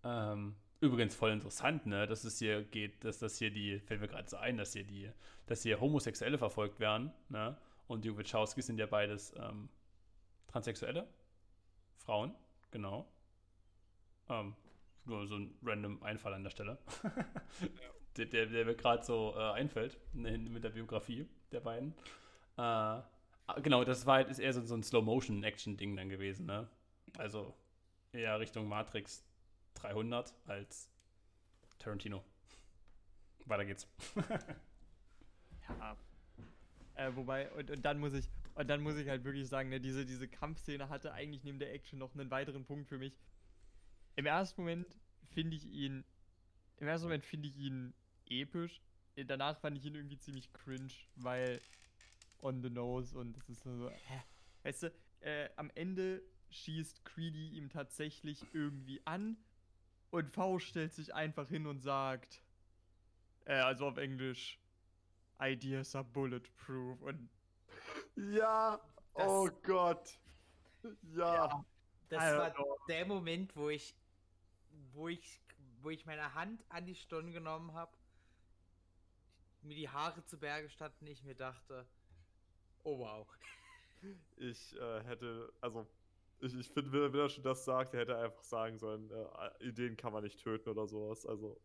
ähm, übrigens voll interessant, ne, dass es hier geht, dass das hier die, fällt mir gerade so ein, dass hier die, dass hier Homosexuelle verfolgt werden, ne, und die Wachowskis sind ja beides ähm, Transsexuelle, Frauen, genau. Ähm, nur so ein random Einfall an der Stelle. *laughs* der, der, der mir gerade so äh, einfällt, mit der Biografie der beiden. Äh, ah, genau, das war halt, ist eher so, so ein Slow-Motion-Action-Ding dann gewesen, ne? Also eher Richtung Matrix 300 als Tarantino. Weiter geht's. *laughs* Ja. Äh, wobei, und, und dann muss ich, und dann muss ich halt wirklich sagen, ne, diese, diese Kampfszene hatte eigentlich neben der Action noch einen weiteren Punkt für mich. Im ersten Moment finde ich ihn, im ersten Moment finde ich ihn episch. Danach fand ich ihn irgendwie ziemlich cringe, weil on the nose und das ist so, hä? Weißt du, äh, am Ende schießt Creedy ihm tatsächlich irgendwie an und V stellt sich einfach hin und sagt, äh, also auf Englisch, Ideas are bulletproof und ja, Das- oh Gott. Ja, Das Also- war der Moment, wo ich, wo ich, wo ich meine Hand an die Stirn genommen habe, mir die Haare zu Berge standen, ich mir dachte, oh wow. *laughs* ich äh, hätte, also, ich, ich finde, wenn, er schon das sagt, er hätte einfach sagen sollen, äh, Ideen kann man nicht töten oder sowas. Also.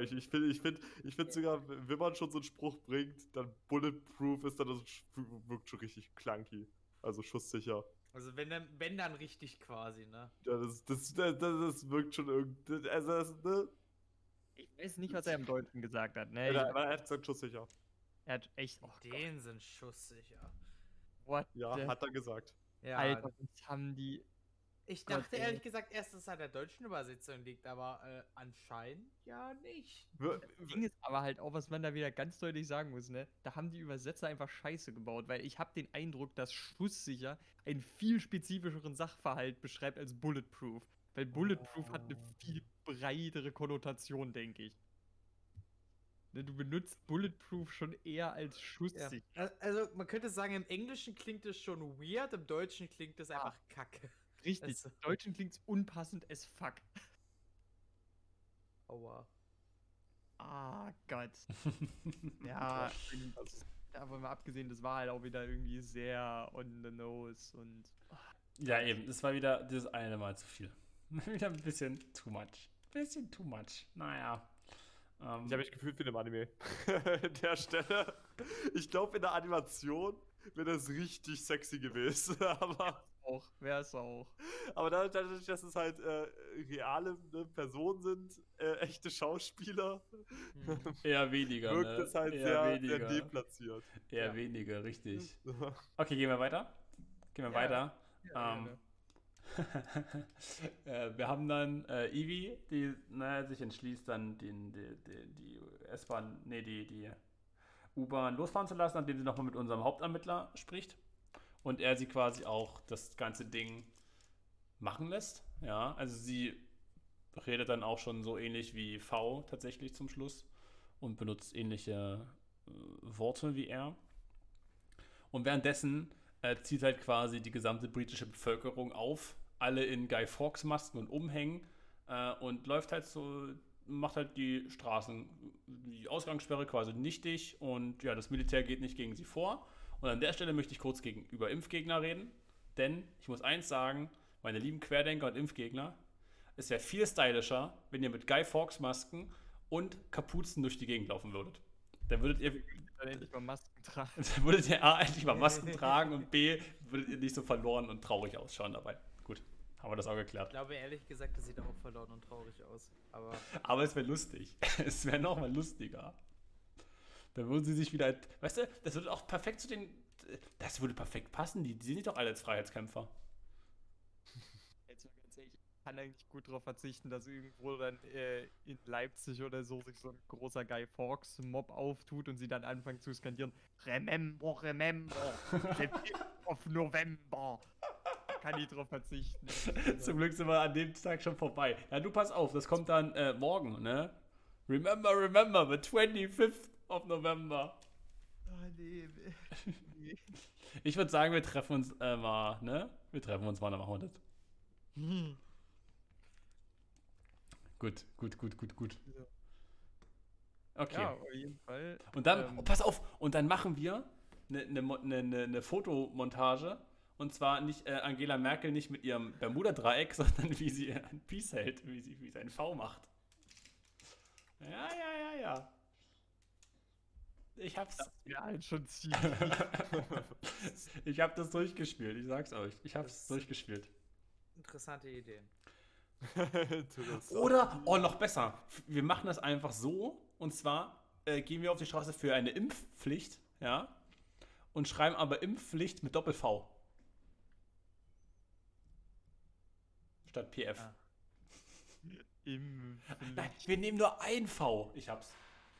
Ich, ich finde, ich finde, ich finde sogar, wenn man schon so einen Spruch bringt, dann Bulletproof ist dann das wirkt schon richtig clunky. Also schusssicher. Also wenn dann, wenn dann richtig quasi, ne? Ja, das, das, das, das wirkt schon irgendwie. Also, das, ne? ich weiß nicht, was er im Deutschen gesagt hat. Ne? Er, Ich, er hat gesagt, schusssicher. er hat echt, oh Gott, Den sind schusssicher. what Ja, the- hat er gesagt. Ja, Alter, was haben die, ich dachte ey. ehrlich gesagt erst, dass es an der deutschen Übersetzung liegt, aber äh, anscheinend ja nicht. Wir- Ding ist aber halt auch, was man da wieder ganz deutlich sagen muss, ne? Da haben die Übersetzer einfach Scheiße gebaut, weil ich habe den Eindruck, dass schusssicher einen viel spezifischeren Sachverhalt beschreibt als Bulletproof. Weil Bulletproof hat eine viel breitere Konnotation, denke ich. Ne, du benutzt Bulletproof schon eher als Ja. schusssicher. Al- Also man könnte sagen, im Englischen klingt es schon weird, im Deutschen klingt es einfach kacke. Richtig. Also- Im Deutschen klingt's unpassend as fuck. Aua. Ah, Gott. *laughs* Ja, und davon mal abgesehen, das war halt auch wieder irgendwie sehr on the nose und. Ja, eben. Es war wieder das eine Mal zu viel. *laughs* wieder ein bisschen too much. Bisschen too much. Naja. Ähm, Ich habe mich gefühlt wie in einem Anime. *laughs* An der Stelle. Ich glaube, in der Animation wäre das richtig sexy gewesen. aber Auch, wäre es auch. aber dadurch, dass es halt äh, reale ne, Personen sind, äh, echte Schauspieler, Hm. eher weniger. wirkt ne? es halt eher sehr, weniger. sehr deplatziert. Eher Ja. weniger, richtig. Okay, gehen wir weiter. Gehen wir Ja. weiter. Ja, Ähm, ja. *laughs* äh, wir haben dann äh, Ivy, die naja, sich entschließt, dann den, die, die, die S-Bahn, nee, die, die U-Bahn losfahren zu lassen, nachdem sie nochmal mit unserem Hauptermittler spricht. Und er sie quasi auch das ganze Ding machen lässt. Ja, also sie redet dann auch schon so ähnlich wie V tatsächlich zum Schluss und benutzt ähnliche äh, Worte wie er. Und währenddessen äh, zieht halt quasi die gesamte britische Bevölkerung auf, alle in Guy Fawkes Masken und Umhängen äh, und läuft halt so, macht halt die Straßen, die Ausgangssperre quasi nichtig und ja, das Militär geht nicht gegen sie vor. Und an der Stelle möchte ich kurz gegen, über Impfgegner reden, denn ich muss eins sagen, meine lieben Querdenker und Impfgegner, es wäre viel stylischer, wenn ihr mit Guy Fawkes Masken und Kapuzen durch die Gegend laufen würdet. Dann würdet ihr Dann endlich mal Masken tragen. dann würdet ihr A, endlich mal Masken *laughs* tragen und B, würdet ihr nicht so verloren und traurig ausschauen dabei. Gut, haben wir das auch Ich geklärt. glaube ehrlich gesagt, das sieht auch verloren und traurig aus. Aber Aber es wäre lustig. *laughs* Es wäre noch mal lustiger. Dann würden sie sich wieder, weißt du, das würde auch perfekt zu den, das würde perfekt passen. Die, die sind doch alle als Freiheitskämpfer. *laughs* Jetzt mal ganz ehrlich, ich kann eigentlich gut darauf verzichten, dass irgendwo dann äh, in Leipzig oder so sich so ein großer Guy Fawkes Mob auftut und sie dann anfangen zu skandieren: Remember, remember, *laughs* the 5th of November. Kann ich drauf verzichten. *laughs* Zum Glück sind wir an dem Tag schon vorbei. Ja, du pass auf, das kommt dann äh, morgen, ne? Remember, remember, the 25th of November. Ah, nee, nee. Ich würde sagen, wir treffen uns äh, mal, ne? Wir treffen uns mal, dann machen wir das. Hm. Gut, gut, gut, gut, gut. Okay. Ja, auf jeden Fall. Und dann, ähm, oh, pass auf, und dann machen wir eine ne, ne, ne, ne Fotomontage. Und zwar nicht äh, Angela Merkel nicht mit ihrem Bermuda-Dreieck, *laughs* sondern wie sie ein Peace hält, wie sie, wie sie ein V macht. Ja, ja, ja, ja. Ich hab's. Ja, halt schon ziemlich. *laughs* ich hab das durchgespielt, ich sag's euch. Ich hab's Das- durchgespielt. interessante Ideen. *laughs* Interessant. Oder, oh, noch besser. Wir machen das einfach so. Und zwar äh, gehen wir auf die Straße für eine Impfpflicht, ja. Und schreiben aber Impfpflicht mit Doppel-V. Statt PF. Ah. Im Nein, wir nehmen nur ein V. Ich hab's.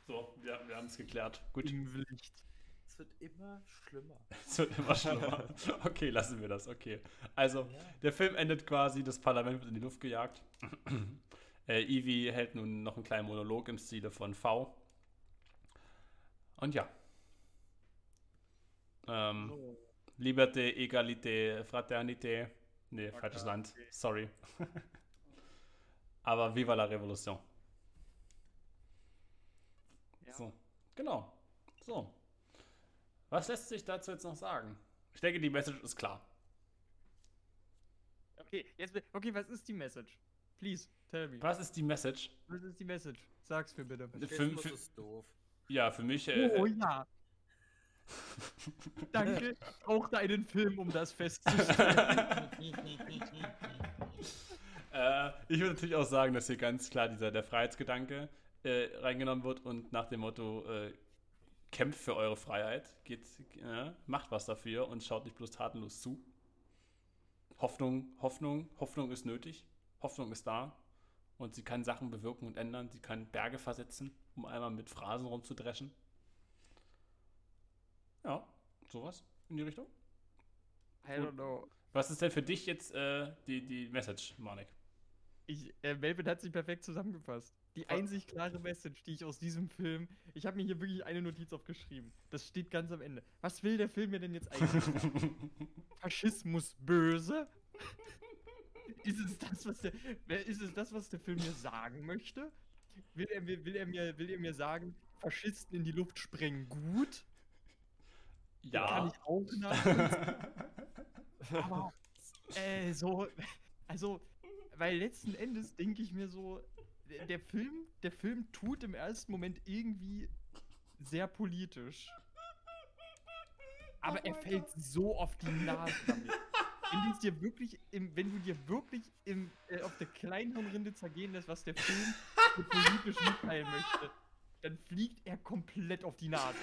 So, wir, wir haben es geklärt. Gut. Im Licht. Es wird immer schlimmer. *laughs* Es wird immer schlimmer. Okay, lassen wir das. Okay. Also, Ja. der Film endet quasi, das Parlament wird in die Luft gejagt. *clears throat* äh, Ivy hält nun noch einen kleinen Monolog im Stile von V. Und ja. Ähm, So. Liberté, Egalité, Fraternité. Nee, falsches Land. Sorry. *laughs* Aber viva la Revolution. Ja. So, genau. So. Was lässt sich dazu jetzt noch sagen? Ich denke, die Message ist klar. Okay, jetzt, okay, was ist die Message? Please, tell me. Was ist die Message? Was ist die Message? Sag's mir bitte. Für- für- ist doof. Ja, für mich. Äh, Oh ja. *laughs* Danke, ich brauchte einen Film, um das festzustellen. äh, ich würde natürlich auch sagen, dass hier ganz klar dieser der Freiheitsgedanke äh, reingenommen wird und nach dem Motto äh, kämpft für eure Freiheit, geht, äh, macht was dafür und schaut nicht bloß tatenlos zu. Hoffnung, Hoffnung, Hoffnung ist nötig. Hoffnung ist da und sie kann Sachen bewirken und ändern. Sie kann Berge versetzen, um einmal mit Phrasen rumzudreschen. Ja, sowas in die Richtung. I don't know. Was ist denn für dich jetzt äh, die, die Message, Manik? Ich, äh, Melvin hat sich perfekt zusammengefasst. Die einzig klare Message, die ich aus diesem Film. Ich habe mir hier wirklich eine Notiz aufgeschrieben. Das steht ganz am Ende. Was will der Film mir denn jetzt eigentlich sagen? *laughs* Faschismus böse? ist es das, was der, ist es das, was der Film mir sagen möchte? will, er mir, will, er mir, will er mir sagen, Faschisten in die Luft sprengen gut? Kann Ja. ich auch. *laughs* Aber äh, so, also, weil letzten Endes denke ich mir so, der- Film, der Film tut im ersten Moment irgendwie sehr politisch. Aber er fällt so auf die Nase damit. Wenn du dir wirklich im, wenn du dir wirklich im, äh, auf der Kleinhirnrinde zergehen lässt, was der Film politisch mitteilen möchte, dann fliegt er komplett auf die Nase.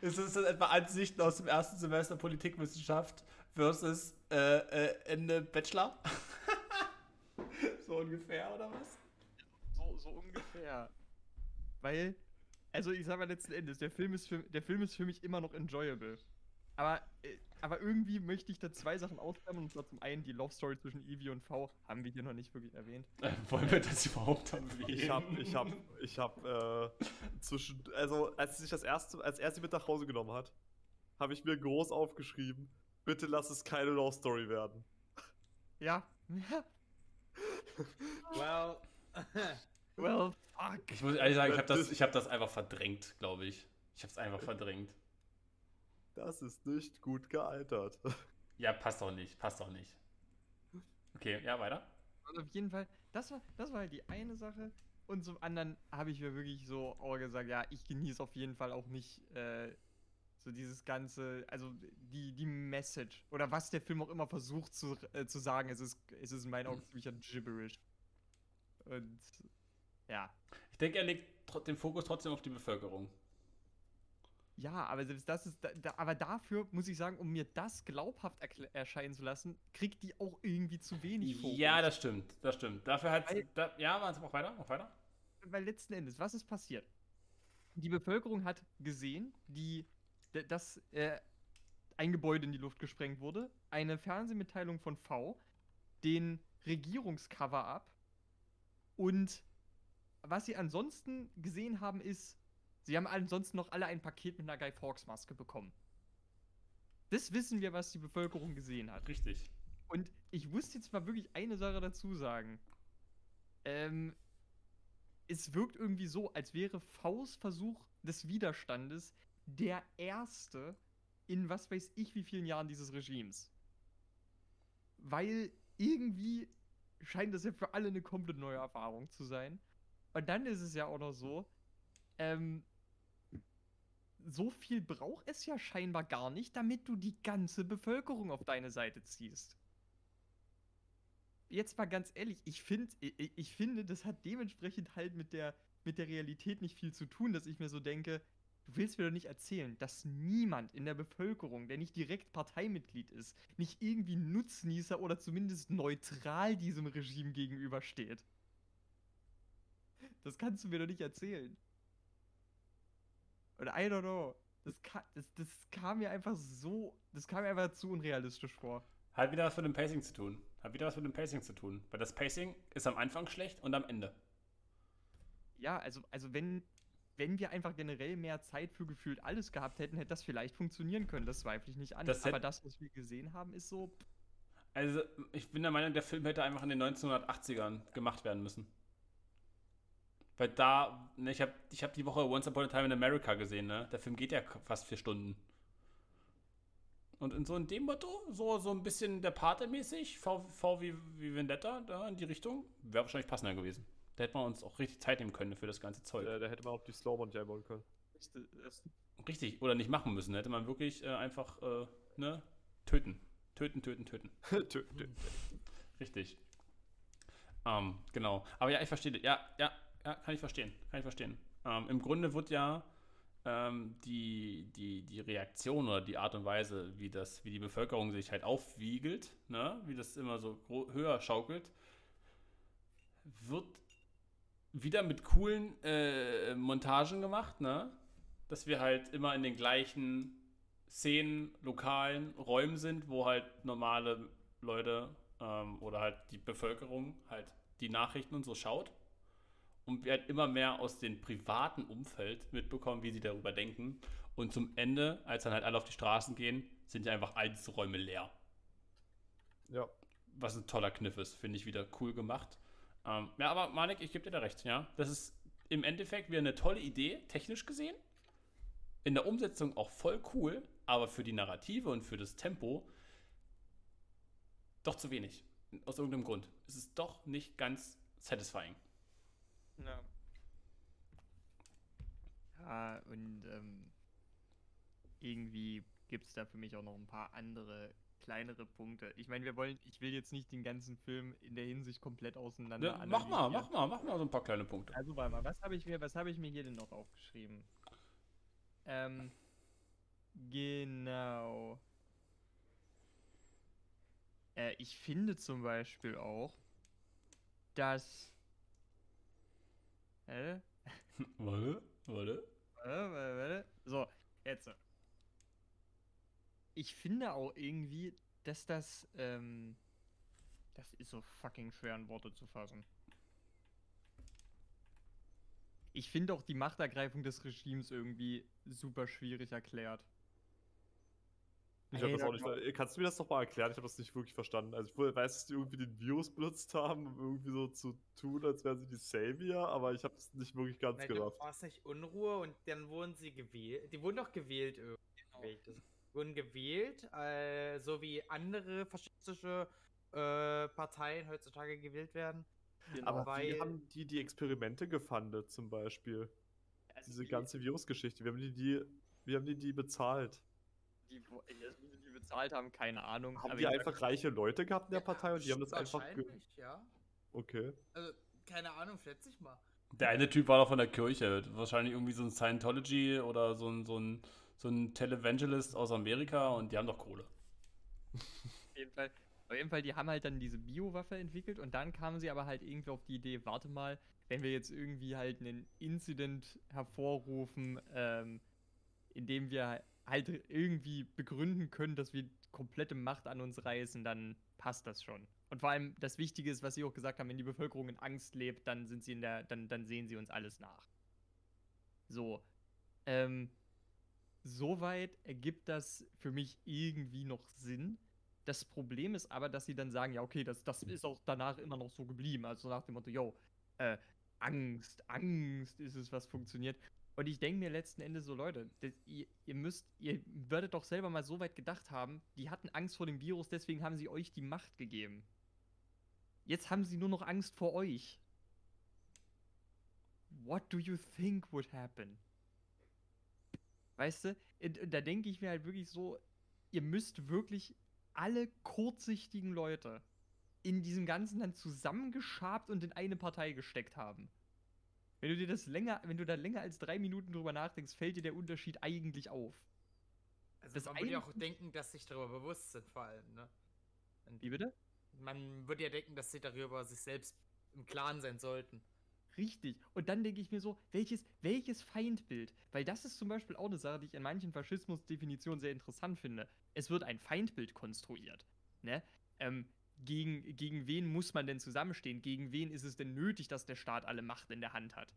Ist dann etwa Ansichten aus dem ersten Semester Politikwissenschaft versus äh, äh, Ende Bachelor? *laughs* so ungefähr, oder was? So, so ungefähr. Weil, also ich sag mal letzten Endes, der Film ist für, der Film ist für mich immer noch enjoyable. Aber, äh, aber irgendwie möchte ich da zwei Sachen ausklammern. Und zwar zum einen die Love Story zwischen Evie und V, haben wir hier noch nicht wirklich erwähnt. Äh, wollen wir das überhaupt erwähnen? Ich hab, ich hab, ich hab, äh, zwischen, also, als sie sich das erste, als er sie mit nach Hause genommen hat, habe ich mir groß aufgeschrieben, bitte lass es keine Love Story werden. Ja. *laughs* *laughs* Well. *laughs* well, fuck. Ich muss ehrlich sagen, ich habe das, ich hab das einfach verdrängt, glaube ich. Ich habe es einfach verdrängt. Das ist nicht gut gealtert. *laughs* Ja, passt doch nicht, passt doch nicht. Okay, ja, weiter. Also auf jeden Fall, das war, das war halt die eine Sache. Und zum anderen habe ich mir wirklich so auch gesagt, ja, ich genieße auf jeden Fall auch nicht äh, so dieses ganze, also die, die Message oder was der Film auch immer versucht zu, äh, zu sagen, es ist, es ist in meinen Augen ziemlicher Gibberish. Und ja. Ich denke, er legt den Fokus trotzdem auf die Bevölkerung. Ja, aber selbst das ist, da, da, aber dafür muss ich sagen, um mir das glaubhaft erscheinen zu lassen, kriegt die auch irgendwie zu wenig Fokus. Ja, das stimmt, das stimmt. Dafür hat da, ja, mach weiter, mach weiter. weil letzten Endes, was ist passiert? Die Bevölkerung hat gesehen, die, dass äh, ein Gebäude in die Luft gesprengt wurde, eine Fernsehmitteilung von V, den Regierungscover-up und was sie ansonsten gesehen haben, ist, sie haben ansonsten noch alle ein Paket mit einer Guy Fawkes Maske bekommen. Das wissen wir, was die Bevölkerung gesehen hat. Richtig. Und ich muss jetzt mal wirklich eine Sache dazu sagen. Ähm, es wirkt irgendwie so, als wäre Faust Versuch des Widerstandes der erste in was weiß ich wie vielen Jahren dieses Regimes. Weil irgendwie scheint das ja für alle eine komplett neue Erfahrung zu sein. Und dann ist es ja auch noch so, ähm, so viel braucht es ja scheinbar gar nicht, damit du die ganze Bevölkerung auf deine Seite ziehst. Jetzt mal ganz ehrlich, ich, find, ich, ich finde, das hat dementsprechend halt mit der, mit der Realität nicht viel zu tun, dass ich mir so denke, du willst mir doch nicht erzählen, dass niemand in der Bevölkerung, der nicht direkt Parteimitglied ist, nicht irgendwie Nutznießer oder zumindest neutral diesem Regime gegenübersteht. Das kannst du mir doch nicht erzählen. Oder I don't know. Das, ka das, das kam mir einfach so, das kam mir einfach zu unrealistisch vor. Hat wieder was mit dem Pacing zu tun. Hat wieder was mit dem Pacing zu tun. Weil das Pacing ist am Anfang schlecht und am Ende. Ja, also, also wenn, wenn wir einfach generell mehr Zeit für gefühlt alles gehabt hätten, hätte das vielleicht funktionieren können. Das zweifle ich nicht an. Das Aber das, was wir gesehen haben, ist so. Also, ich bin der Meinung, der Film hätte einfach in den 1980ern gemacht werden müssen. Weil da, ne, ich habe ich hab die Woche Once Upon a Time in America gesehen, ne? Der Film geht ja fast vier Stunden. Und in so in dem Motto, so, so ein bisschen der Pate mäßig, V, v wie, wie Vendetta, da in die Richtung, wäre wahrscheinlich passender gewesen. Da hätte man uns auch richtig Zeit nehmen können für das ganze Zeug. Da, da hätte man auch die Slow-Mo nicht einbauen können. Richtig, oder nicht machen müssen. Da hätte man wirklich äh, einfach, äh, ne, töten. Töten, töten, töten. *laughs* Tö- tö- Richtig. Ähm, genau. Aber ja, ich verstehe. Ja, ja, ja, kann ich verstehen. Kann ich verstehen. Ähm, Im Grunde wird ja ähm, die, die, die Reaktion oder die Art und Weise, wie, das, wie die Bevölkerung sich halt aufwiegelt, ne? wie das immer so höher schaukelt, wird wieder mit coolen äh, Montagen gemacht, ne? Dass wir halt immer in den gleichen Szenen, lokalen Räumen sind, wo halt normale Leute ähm, oder halt die Bevölkerung halt die Nachrichten und so schaut. Und wir halt immer mehr aus dem privaten Umfeld mitbekommen, wie sie darüber denken. Und zum Ende, als dann halt alle auf die Straßen gehen, sind ja einfach Einzelräume leer. Ja. Was ein toller Kniff ist, finde ich wieder cool gemacht. Ähm, ja, aber Manik, ich gebe dir da recht, ja. Das ist im Endeffekt wieder eine tolle Idee, technisch gesehen. In der Umsetzung auch voll cool, aber für die Narrative und für das Tempo doch zu wenig. Aus irgendeinem Grund. Es ist doch nicht ganz satisfying. Ja. Ja, und ähm, irgendwie gibt es da für mich auch noch ein paar andere kleinere Punkte. Ich meine, wir wollen, ich will jetzt nicht den ganzen Film in der Hinsicht komplett auseinander Ja, mach mal, mach mal, mach mal so ein paar kleine Punkte. Also warte mal, was habe ich mir, was habe ich mir hier denn noch aufgeschrieben? Ähm, genau. Äh, ich finde zum Beispiel auch, dass. Äh, Warte, warte. Warte, warte, warte. So, jetzt. Ich finde auch irgendwie, dass das, ähm, das ist so fucking schwer in Worte zu fassen. Ich finde auch die Machtergreifung des Regimes irgendwie super schwierig erklärt. Ich habe das auch nicht. Kannst du mir das noch mal erklären? Ich habe das nicht wirklich verstanden. Also ich weiß, dass die irgendwie den Virus benutzt haben, um irgendwie so zu tun, als wären sie die Savior, aber ich habe es nicht wirklich ganz da gerafft. war es nicht Unruhe und dann wurden sie gewählt. Die wurden doch gewählt irgendwie. Das wurden gewählt, äh, so wie andere faschistische äh, Parteien heutzutage gewählt werden. Aber wie weil- haben die die Experimente gefundet zum Beispiel? Also Diese die- ganze Virusgeschichte. Wie haben die die, wie haben die, die bezahlt? Die, wie sie die bezahlt haben, keine Ahnung. Haben aber die einfach reiche Leute gehabt in der Partei und die haben das einfach. Ja. okay. Also, keine Ahnung, schätze ich mal. Der eine Typ war doch von der Kirche. Wahrscheinlich irgendwie so ein Scientology oder so ein, so ein, so ein Televangelist aus Amerika und die haben doch Kohle. Auf jeden Fall. Auf jeden Fall, die haben halt dann diese Biowaffe entwickelt und dann kamen sie aber halt irgendwie auf die Idee, warte mal, wenn wir jetzt irgendwie halt einen Incident hervorrufen, ähm, indem wir halt irgendwie begründen können, dass wir komplette Macht an uns reißen, dann passt das schon. Und vor allem das Wichtige ist, was sie auch gesagt haben, wenn die Bevölkerung in Angst lebt, dann sind sie in der, dann, dann sehen sie uns alles nach. So. Ähm, soweit ergibt das für mich irgendwie noch Sinn. Das Problem ist aber, dass sie dann sagen, ja, okay, das, das ist auch danach immer noch so geblieben. Also nach dem Motto, yo, äh, Angst, Angst ist es, was funktioniert. Und ich denke mir letzten Endes so, Leute, das, ihr, ihr müsst, ihr würdet doch selber mal so weit gedacht haben, die hatten Angst vor dem Virus, deswegen haben sie euch die Macht gegeben. Jetzt haben sie nur noch Angst vor euch. What do you think would happen? Weißt du, da denke ich mir halt wirklich so, ihr müsst wirklich alle kurzsichtigen Leute in diesem ganzen Land zusammengeschabt und in eine Partei gesteckt haben. Wenn du dir das länger, wenn du da länger als drei Minuten drüber nachdenkst, fällt dir der Unterschied eigentlich auf. Also, Das man würde ja auch denken, dass sich darüber bewusst sind, vor allem, ne? Und Wie bitte? Man würde ja denken, dass sie darüber sich selbst im Klaren sein sollten. Richtig. Und dann denke ich mir so, welches, welches Feindbild? Weil das ist zum Beispiel auch eine Sache, die ich in manchen Faschismusdefinitionen sehr interessant finde. Es wird ein Feindbild konstruiert. Ne? Ähm, gegen, gegen wen muss man denn zusammenstehen? Gegen wen ist es denn nötig, dass der Staat alle Macht in der Hand hat?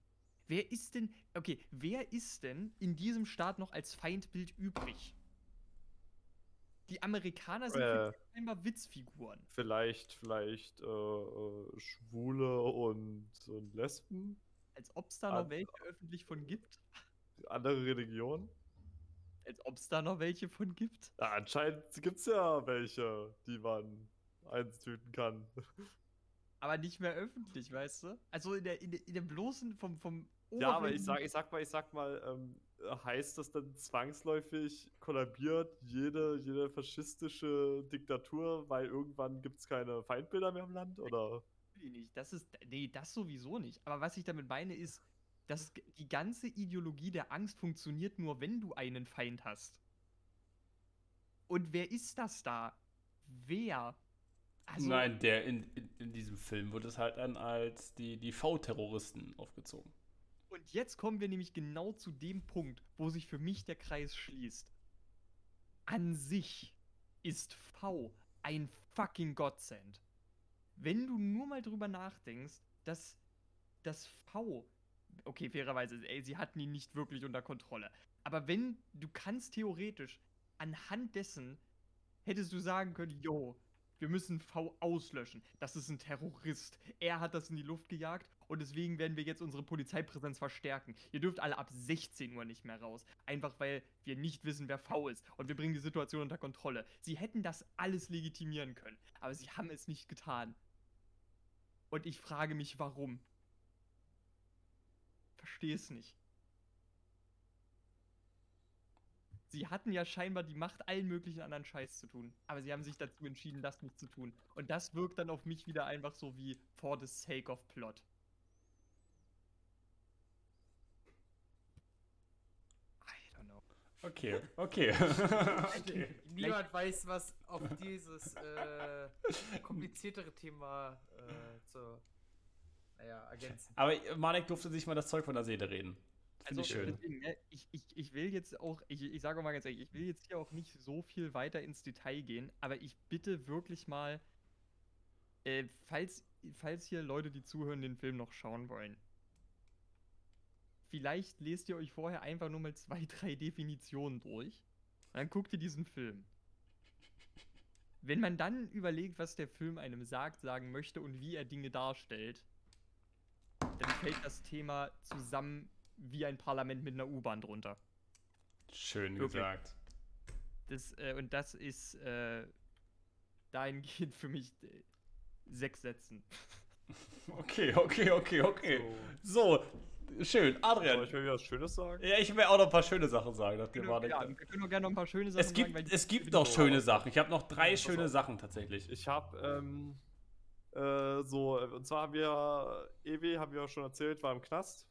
Wer ist denn, okay, wer ist denn in diesem Staat noch als Feindbild übrig? Die Amerikaner sind Äh. scheinbar Witzfiguren. Vielleicht, vielleicht äh, äh, Schwule und, und Lesben, Als ob es da noch welche öffentlich von gibt. andere Religionen. Als ob es da noch welche von gibt. Ja, anscheinend gibt es ja welche, die man eintüten kann. Aber nicht mehr öffentlich, weißt du? Also in der, in der, in der bloßen vom, vom Ja, aber ich sag, ich sag mal, ich sag mal, ähm, heißt das dann zwangsläufig kollabiert jede, jede faschistische Diktatur, weil irgendwann gibt es keine Feindbilder mehr im Land? Oder? Nicht. Das ist. Nee, das sowieso nicht. Aber was ich damit meine, ist, dass die ganze Ideologie der Angst funktioniert nur, wenn du einen Feind hast. Und wer ist das da? Wer? Also, Nein, der in, in, in diesem Film wird es halt dann als die, die V-Terroristen aufgezogen. Und jetzt kommen wir nämlich genau zu dem Punkt, wo sich für mich der Kreis schließt. An sich ist V ein fucking Godsend. Wenn du nur mal drüber nachdenkst, dass das V, okay, fairerweise, ey, sie hatten ihn nicht wirklich unter Kontrolle. Aber wenn du kannst theoretisch anhand dessen hättest du sagen können, yo, Wir müssen V auslöschen. Das ist ein Terrorist. Er hat das in die Luft gejagt und deswegen werden wir jetzt unsere Polizeipräsenz verstärken. Ihr dürft alle ab 16 Uhr nicht mehr raus. Einfach weil wir nicht wissen, wer V ist. Und wir bringen die Situation unter Kontrolle. Sie hätten das alles legitimieren können, aber sie haben es nicht getan. Und ich frage mich, warum. Verstehe es nicht. Sie hatten ja scheinbar die Macht, allen möglichen anderen Scheiß zu tun. Aber sie haben sich dazu entschieden, das nicht zu tun. Und das wirkt dann auf mich wieder einfach so wie for the sake of plot. I don't know. Okay, okay. *laughs* okay. Niemand weiß, was auf dieses äh, kompliziertere Thema äh, zu naja, ergänzen. Aber Malek durfte sich mal das Zeug von der Seele reden. Also, schön. deswegen, ne, ich, ich, ich will jetzt auch, ich, ich sage mal ganz ehrlich, ich will jetzt hier auch nicht so viel weiter ins Detail gehen, aber ich bitte wirklich mal, äh, falls, falls hier Leute, die zuhören, den Film noch schauen wollen, vielleicht lest ihr euch vorher einfach nur mal zwei, *laughs* drei Definitionen durch und dann guckt ihr diesen Film. Wenn man dann überlegt, was der Film einem sagt, sagen möchte und wie er Dinge darstellt, dann fällt das Thema zusammen wie ein Parlament mit einer U-Bahn drunter. Schön Wirklich. gesagt. Das, äh, und das ist äh, dahingehend für mich äh, sechs Sätzen. *laughs* Okay, okay, okay, okay. So, schön. Soll Adrian. ich mir wieder was Schönes sagen? Ja, ich will auch noch ein paar schöne Sachen sagen. Das Wir können, ja, wir können auch gerne noch ein paar schöne Sachen es gibt, sagen. es gibt noch so schöne. Sachen. Ich habe noch drei Pass schöne. Sachen tatsächlich. Ich habe, ähm, äh, so, und zwar haben wir, Ewi, haben wir auch schon erzählt, war im Knast.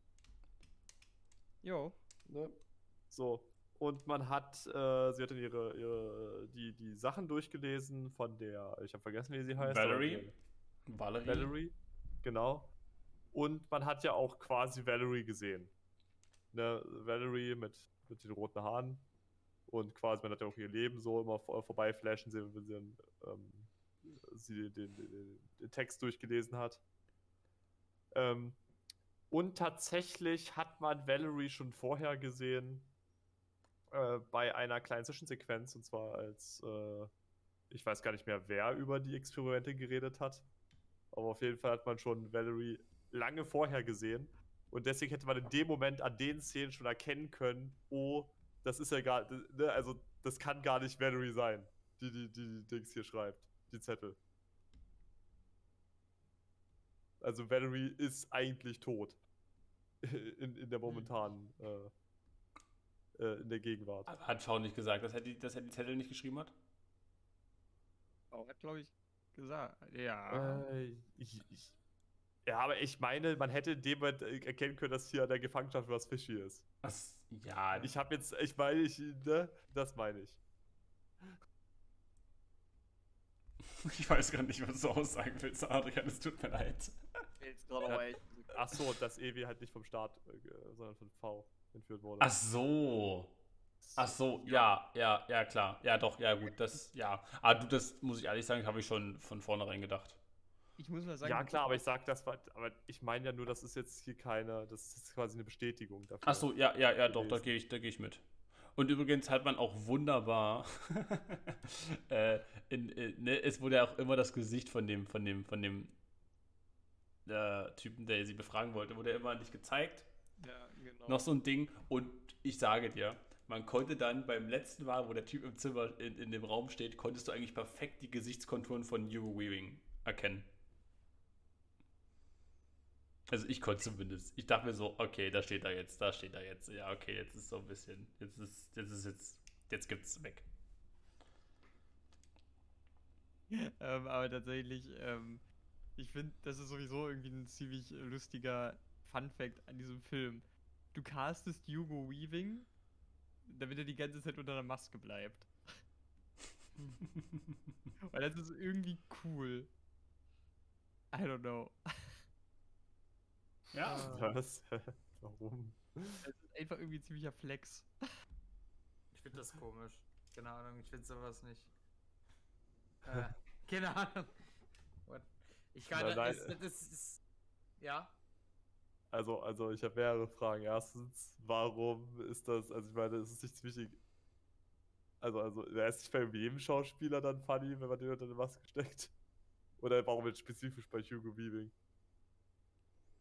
Jo. Ne? So. Und man hat, äh, sie hat dann ihre, ihre die, die Sachen durchgelesen von der, ich habe vergessen, wie sie heißt. Valerie? die- Valerie. Valerie, genau. Und man hat ja auch quasi Valerie gesehen. Ne, Valerie mit, mit den roten Haaren. Und quasi, man hat ja auch ihr Leben so immer vor, vorbeiflashen sehen, wenn sie, dann, ähm, sie den, den, den, den Text durchgelesen hat. Ähm, und tatsächlich hat man Valerie schon vorher gesehen äh, bei einer kleinen Zwischensequenz. Und zwar als, äh, ich weiß gar nicht mehr, wer über die Experimente geredet hat. Aber auf jeden Fall hat man schon Valerie lange vorher gesehen. Und deswegen hätte man in dem Moment an den Szenen schon erkennen können, oh, das ist ja gar, ne, also das kann gar nicht Valerie sein, die die, die, die Dings hier schreibt, die Zettel. Also Valerie ist eigentlich tot. *laughs* In, in der momentanen, äh, äh, in der Gegenwart. Aber Hat V nicht gesagt, dass er die, dass er die Zettel nicht geschrieben hat? Oh, hat, glaube ich, gesagt. Ja. Äh, ich, ich, ja, aber ich meine, man hätte in dem Moment äh, erkennen können, dass hier an der Gefangenschaft was fishy ist. Was? Ja, Ich habe jetzt, ich meine, ich, ne, das meine ich. *laughs* ich weiß gar nicht, was du aussagen willst, Adrian. Es tut mir leid. Ja. Ach so, dass Ewi halt nicht vom Staat, äh, sondern von V entführt wurde. Ach so. Ach so, ja, ja, ja, klar. Ja, doch, ja, gut, das, ja. Aber du, das muss ich ehrlich sagen, habe ich schon von vornherein gedacht. Ich muss mal sagen, ja, klar, aber ich sag das, war- aber ich meine ja nur, das ist jetzt hier keine, das ist quasi eine Bestätigung dafür. Ach so, ja, ja, ja, doch, da gehe ich, da gehe ich mit. Und übrigens hat man auch wunderbar, *laughs* äh, in, in, ne, es wurde ja auch immer das Gesicht von dem, von dem, von dem äh, Typen, der sie befragen wollte, wurde immer nicht gezeigt. Ja, genau. Noch so ein Ding. Und ich sage dir, man konnte dann beim letzten Mal, wo der Typ im Zimmer in, in dem Raum steht, konntest du eigentlich perfekt die Gesichtskonturen von Hugo Weaving erkennen. Also ich konnte zumindest. Ich dachte mir so, okay, da steht er jetzt, da steht er jetzt. Ja, okay, jetzt ist so ein bisschen. Jetzt ist, jetzt ist jetzt, jetzt gibt's weg. *laughs* ähm, aber tatsächlich, ähm, ich finde, das ist sowieso irgendwie ein ziemlich lustiger Fun-Fact an diesem Film. Du castest Hugo Weaving, damit er die ganze Zeit unter einer Maske bleibt. *laughs* Weil das ist irgendwie cool. I don't know. Ja. Was? *laughs* Warum? Das ist einfach irgendwie ein ziemlicher Flex. Ich finde das komisch. Keine Ahnung, ich finde sowas nicht. Äh, keine Ahnung. Ich kann Nein, nein. das, das ist. Ja. Also, also ich habe mehrere Fragen. Erstens, warum ist das, also ich meine, es ist nicht wichtig. Also, also, er ist nicht bei jedem Schauspieler dann funny, wenn man den unter eine Maske steckt. Oder warum jetzt spezifisch bei Hugo Weaving?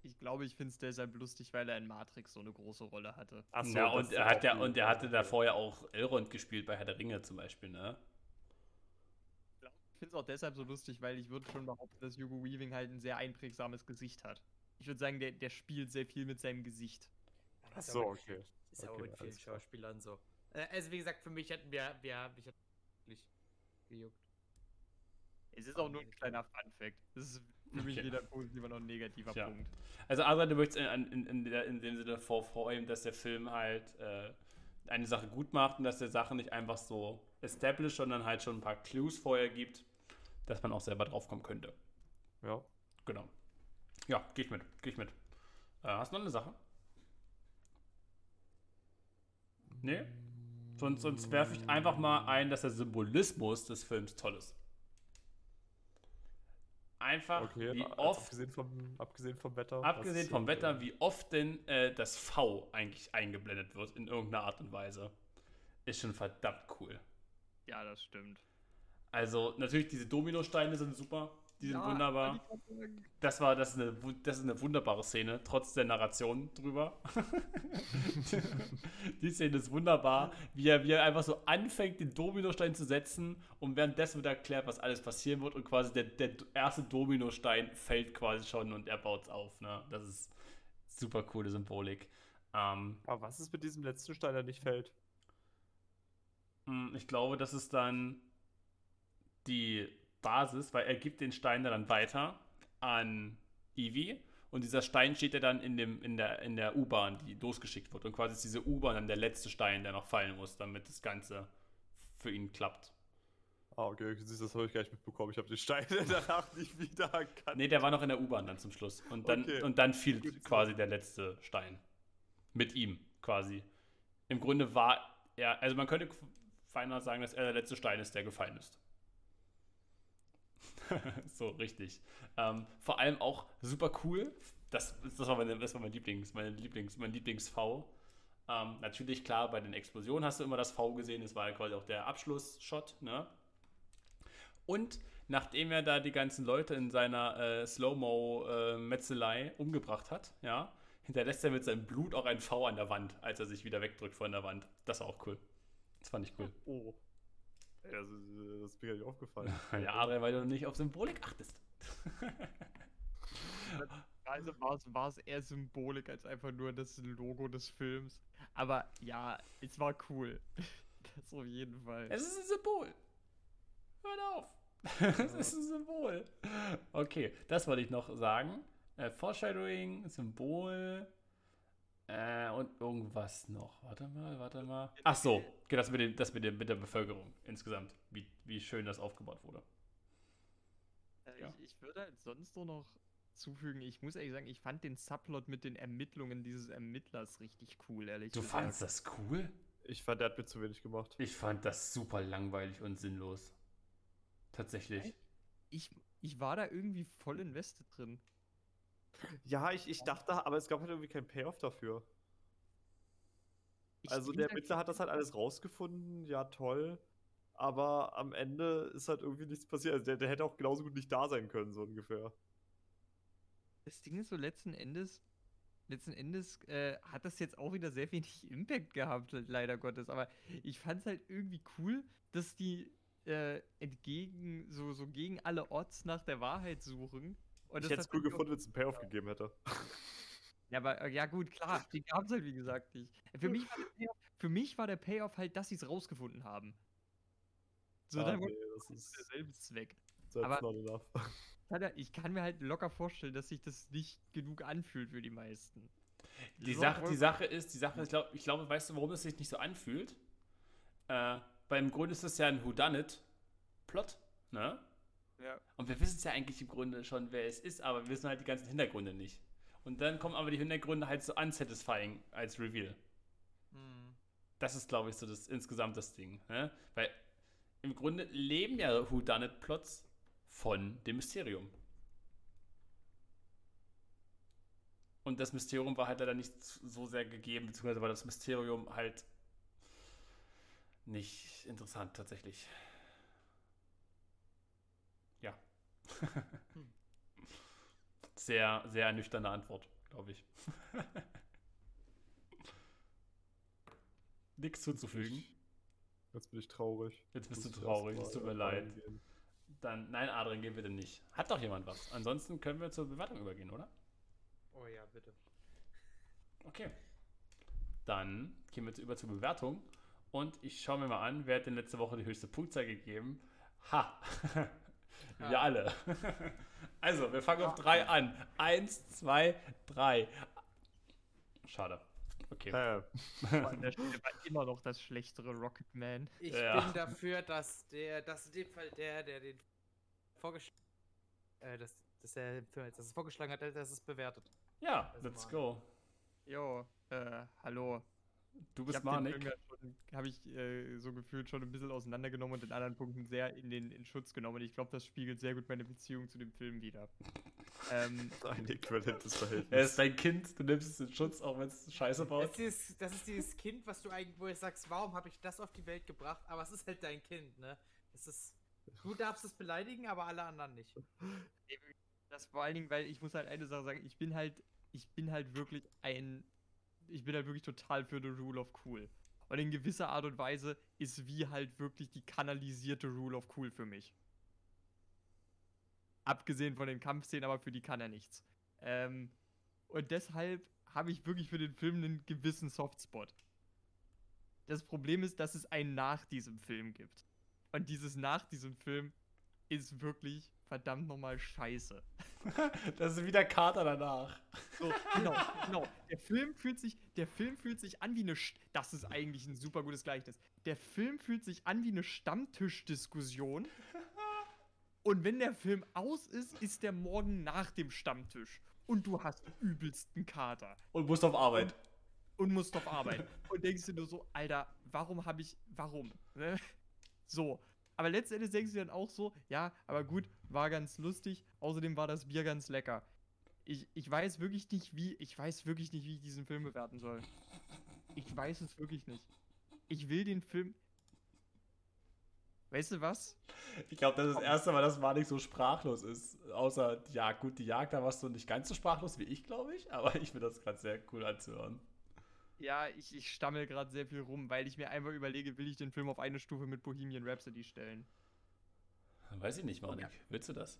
Ich glaube, ich finde es deshalb lustig, weil er in Matrix so eine große Rolle hatte. Ach so, ja, das und ist er hat ja, und er hatte davor ja auch Elrond gespielt bei Herr der Ringe zum Beispiel, ne? Ich finde es auch deshalb so lustig, weil ich würde schon behaupten, dass Hugo Weaving halt ein sehr einprägsames Gesicht hat. Ich würde sagen, der, der spielt sehr viel mit seinem Gesicht. Ach so, okay. Ist ja auch Okay, mit vielen. Schauspielern so. Äh, also wie gesagt, für mich hätten wir, wir mich hat wirklich gejuckt. Es ist auch nur ein kleiner Fun-Fact. Das ist für mich Okay. weder ein positiver noch ein negativer Tja. Punkt. Also Adra, du möchtest in, in, in, in dem Sinne hervorheben, dass der Film halt äh, eine Sache gut macht und dass der Sache nicht einfach so established, sondern halt schon ein paar Clues vorher gibt, dass man auch selber draufkommen könnte. Ja. Genau. Ja, geh ich mit, geh ich mit. Äh, hast du noch eine Sache? Nee? Sonst, sonst werfe ich einfach mal ein, dass der Symbolismus des Films toll ist. Einfach, Okay, wie also oft abgesehen vom, abgesehen vom Wetter. Abgesehen vom Wetter, wie oft denn äh, das V eigentlich eingeblendet wird in irgendeiner Art und Weise, ist schon verdammt cool. Ja, das stimmt. Also natürlich diese Dominosteine sind super, die sind Ja, wunderbar. Das war das ist eine das ist eine wunderbare Szene, trotz der Narration drüber. *laughs* die Szene ist wunderbar, wie er, wie er einfach so anfängt, den Dominostein zu setzen und währenddessen wird erklärt, was alles passieren wird und quasi der, der erste Dominostein fällt quasi schon und er baut es auf. Ne? Das ist super coole Symbolik. Ähm, Aber was ist mit diesem letzten Stein, der nicht fällt? Hm, Ich glaube, das ist dann die Basis, weil er gibt den Stein dann weiter an Ivy und dieser Stein steht ja dann in, dem, in der, in der U-Bahn, die losgeschickt wird. Und quasi ist diese U-Bahn dann der letzte Stein, der noch fallen muss, damit das Ganze für ihn klappt. Ah, okay, das habe ich gar nicht mitbekommen. Ich habe den Stein *laughs* danach nicht wieder erkannt. Nee, der war noch in der U-Bahn dann zum Schluss. Und dann, Okay. und dann fiel Gut quasi der letzte Stein. Mit ihm quasi. Im Grunde war er, also man könnte feiner sagen, dass er der letzte Stein ist, der gefallen ist. *laughs* so, richtig. Ähm, vor allem auch super cool. Das, das, war, meine, das war mein Lieblings, meine Lieblings, mein Lieblings-V. Ähm, natürlich, klar, bei den Explosionen hast du immer das V gesehen. Das war ja quasi auch der Abschlussshot, ne? Und nachdem er da die ganzen Leute in seiner äh, Slow-Mo-Metzelei umgebracht hat, ja, hinterlässt er mit seinem Blut auch ein V an der Wand, als er sich wieder wegdrückt von der Wand. Das war auch cool. Das fand ich cool. Oh. Das, ist, das ist mir gar nicht aufgefallen. *laughs* Ja, Adrian, weil du *laughs* nicht auf Symbolik achtest. Also war es eher Symbolik als einfach nur das Logo des Films. Aber ja, es war cool. *laughs* Das auf jeden Fall. Es ist ein Symbol. Hört auf. es ist ein Symbol. Okay, das wollte ich noch sagen. Äh, Foreshadowing, Symbol äh, und irgendwas noch. Warte mal, warte mal. Ach so, okay, das mit, dem, das mit, dem, mit der Bevölkerung insgesamt. Wie, wie schön das aufgebaut wurde. Äh, Ja. Ich, ich würde halt sonst nur noch zufügen, ich muss ehrlich sagen, ich fand den Subplot mit den Ermittlungen dieses Ermittlers richtig cool, ehrlich Du gesagt. fandst das cool? Ich fand, der hat mir zu wenig gemacht. Ich fand das super langweilig und sinnlos. Tatsächlich. Ich, ich war da irgendwie voll invested drin. Ja, ich, ich dachte, aber es gab halt irgendwie keinen Payoff dafür. Ich also der Ermittler hat das halt alles rausgefunden, ja toll. Aber am Ende ist halt irgendwie nichts passiert. Also der, der hätte auch genauso gut nicht da sein können, so ungefähr. Das Ding ist so letzten Endes, letzten Endes äh, hat das jetzt auch wieder sehr wenig *laughs* Impact gehabt, leider Gottes. Aber ich fand es halt irgendwie cool, dass die äh, entgegen, so, so gegen alle Odds nach der Wahrheit suchen. Und ich hätte es cool gefunden, wenn es einen Payoff gegeben hätte. Ja, aber äh, ja gut, klar, den gab es halt wie gesagt nicht. Für mich, war der Payoff, für mich war der Payoff halt, dass sie es rausgefunden haben. So, Ah, dann nee, das ist derselbe Zweck. aber- *laughs* Ich kann mir halt locker vorstellen, dass sich das nicht genug anfühlt für die meisten. Die, So, Sache, die Sache ist, die Sache, ich glaube, ich glaube, weißt du, warum es sich nicht so anfühlt? Äh, weil im Grunde ist das ja ein Whodunit-Plot, ne? Ja. Und wir wissen es ja eigentlich im Grunde schon, wer es ist, aber wir wissen halt die ganzen Hintergründe nicht. Und dann kommen aber die Hintergründe halt so unsatisfying als Reveal. Hm. Das ist, glaube ich, so das insgesamt das Ding. Ne? Weil im Grunde leben ja Whodunit-Plots von dem Mysterium. Und das Mysterium war halt leider nicht so sehr gegeben, beziehungsweise war das Mysterium halt nicht interessant tatsächlich. Ja. *laughs* sehr, sehr ernüchternde Antwort, glaube ich. *laughs* Nichts zuzufügen. Jetzt bin ich traurig. Jetzt bist du ich traurig, es tut mir leid. Dann, nein, Adrian, gehen bitte nicht. Hat doch jemand was. Ansonsten können wir zur Bewertung übergehen, oder? Oh ja, bitte. Okay. Dann gehen wir jetzt über zur Bewertung. Und ich schaue mir mal an, wer hat denn letzte Woche die höchste Punktzahl gegeben? Ha! *laughs* wir Ha. alle. *laughs* also, wir fangen auf drei an. Eins, zwei, drei. Schade. Okay. An der Stelle war immer noch das schlechtere Rocketman. Ich Ja. bin dafür, dass der, dass in dem Fall der, der den vorgeschlagen, äh, dass, dass er den Film als erstes vorgeschlagen hat, dass es bewertet. Ja, Also let's mal. go. Jo, äh, hallo. Du Ich bist den Manik. Film ja schon, habe ich äh, so gefühlt schon ein bisschen auseinandergenommen und in anderen Punkten sehr in den in Schutz genommen. Und ich glaube, das spiegelt sehr gut meine Beziehung zu dem Film wider. ähm, *laughs* Ein äquivalentes Er Verhältnis. ist dein Kind, du nimmst es in Schutz, auch wenn es Scheiße Das baut. ist, dieses, das ist dieses Kind, was du eigentlich, wo du sagst, warum habe ich das auf die Welt gebracht? Aber es ist halt dein Kind, ne? Es ist, du darfst es beleidigen, aber alle anderen nicht. das vor allen Dingen, weil ich muss halt eine Sache sagen, ich bin halt, ich bin halt wirklich ein, ich bin halt wirklich total für the Rule of Cool. Und in gewisser Art und Weise ist wie halt wirklich die kanalisierte Rule of Cool für mich. Abgesehen von den Kampfszenen, aber für die kann er nichts. Ähm, und deshalb habe ich wirklich für den Film einen gewissen Softspot. Das Problem ist, dass es ein nach diesem Film gibt. Und dieses nach diesem Film ist wirklich verdammt nochmal scheiße. *laughs* Das ist wie der Kater danach. So, genau, genau. Der Film fühlt sich, der Film fühlt sich an wie eine, St- das ist eigentlich ein super gutes Gleichnis. Der Film fühlt sich an wie eine Stammtischdiskussion. Und wenn der Film aus ist, ist der morgen nach dem Stammtisch. Und du hast übelsten Kater Und musst auf Arbeit. und musst auf Arbeit. Und denkst du nur so, Alter, warum habe ich, warum? Ne? So. Aber letztendlich denkst du dann auch so, ja, aber gut, war ganz lustig. Außerdem war das Bier ganz lecker. Ich, ich weiß wirklich nicht, wie, ich weiß wirklich nicht, wie ich diesen Film bewerten soll. Ich weiß es wirklich nicht. Ich will den Film. Weißt du was? Ich glaube, das ist das erste Mal, dass Manik so sprachlos ist. Außer Jagd. Gut, die Jagd, da warst du nicht ganz so sprachlos wie ich, glaube ich. Aber ich finde das gerade sehr cool anzuhören. Ja, ich, ich stammel gerade sehr viel rum, weil ich mir einfach überlege, will ich den Film auf eine Stufe mit Bohemian Rhapsody stellen? Weiß ich nicht, Manik. Willst du das?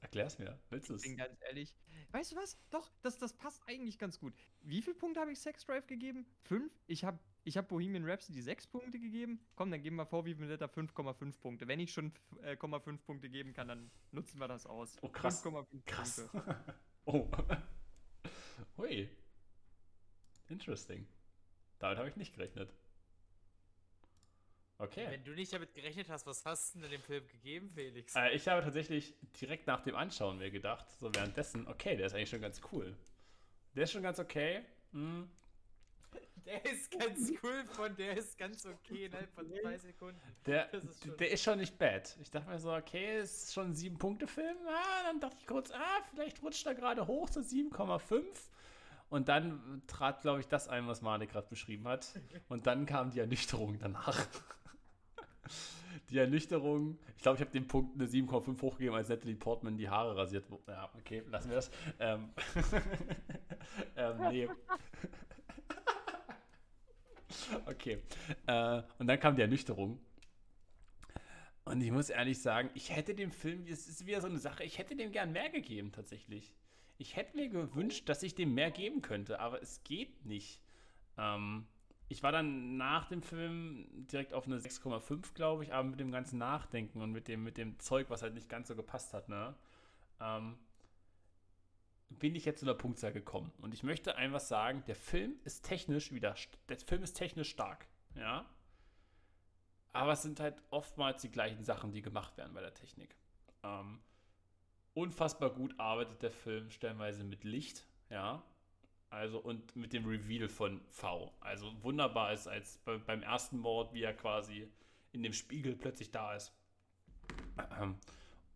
Erklär's mir. Willst du es? bin ganz ehrlich. Weißt du was? Doch, das, das passt eigentlich ganz gut. Wie viele Punkte habe ich Sex Drive gegeben? Fünf? Ich habe ich hab Bohemian Rhapsody sechs Punkte gegeben. Komm, dann geben wir vor, wie Vendetta 5,5 Punkte. Wenn ich schon äh, 0,5 Punkte geben kann, dann nutzen wir das aus. Oh, krass. 5,5 Krass. Punkte. *laughs* oh. Hui. Interesting. Damit habe ich nicht gerechnet. Okay. Wenn du nicht damit gerechnet hast, was hast du denn dem Film gegeben, Felix? Äh, ich habe tatsächlich direkt nach dem Anschauen mir gedacht, so währenddessen, okay, der ist eigentlich schon ganz cool. Der ist schon ganz okay. Hm. Der ist ganz cool von, der ist ganz okay innerhalb von zwei Sekunden. Der, ist schon- der ist schon nicht bad. Ich dachte mir so, okay, ist schon ein 7-Punkte-Film. Ah, dann dachte ich kurz, ah, vielleicht rutscht er gerade hoch zu 7,5. Und dann trat, glaube ich, das ein, was Mane gerade beschrieben hat. Und dann kam die Ernüchterung danach. Die Ernüchterung, ich glaube, ich habe dem Punkt eine 7,5 hochgegeben, als Natalie Portman die Haare rasiert. Ja, okay, lassen wir das. Ähm, *laughs* ähm, nee. Okay. Äh, und dann kam die Ernüchterung. Und ich muss ehrlich sagen, ich hätte dem Film, es ist wieder so eine Sache, ich hätte dem gern mehr gegeben tatsächlich. Ich hätte mir gewünscht, dass ich dem mehr geben könnte, aber es geht nicht. Ähm, ich war dann nach dem Film direkt auf eine 6,5, glaube ich, aber mit dem ganzen Nachdenken und mit dem, mit dem Zeug, was halt nicht ganz so gepasst hat, ne? Ähm, bin ich jetzt zu einer Punktzahl gekommen. Und ich möchte einfach sagen, der Film ist technisch wieder, der Film ist technisch stark, ja. Aber es sind halt oftmals die gleichen Sachen, die gemacht werden bei der Technik. Ähm, unfassbar gut arbeitet der Film stellenweise mit Licht, ja. Also und mit dem Reveal von V. Also wunderbar ist als bei, beim ersten Mord, wie er quasi in dem Spiegel plötzlich da ist.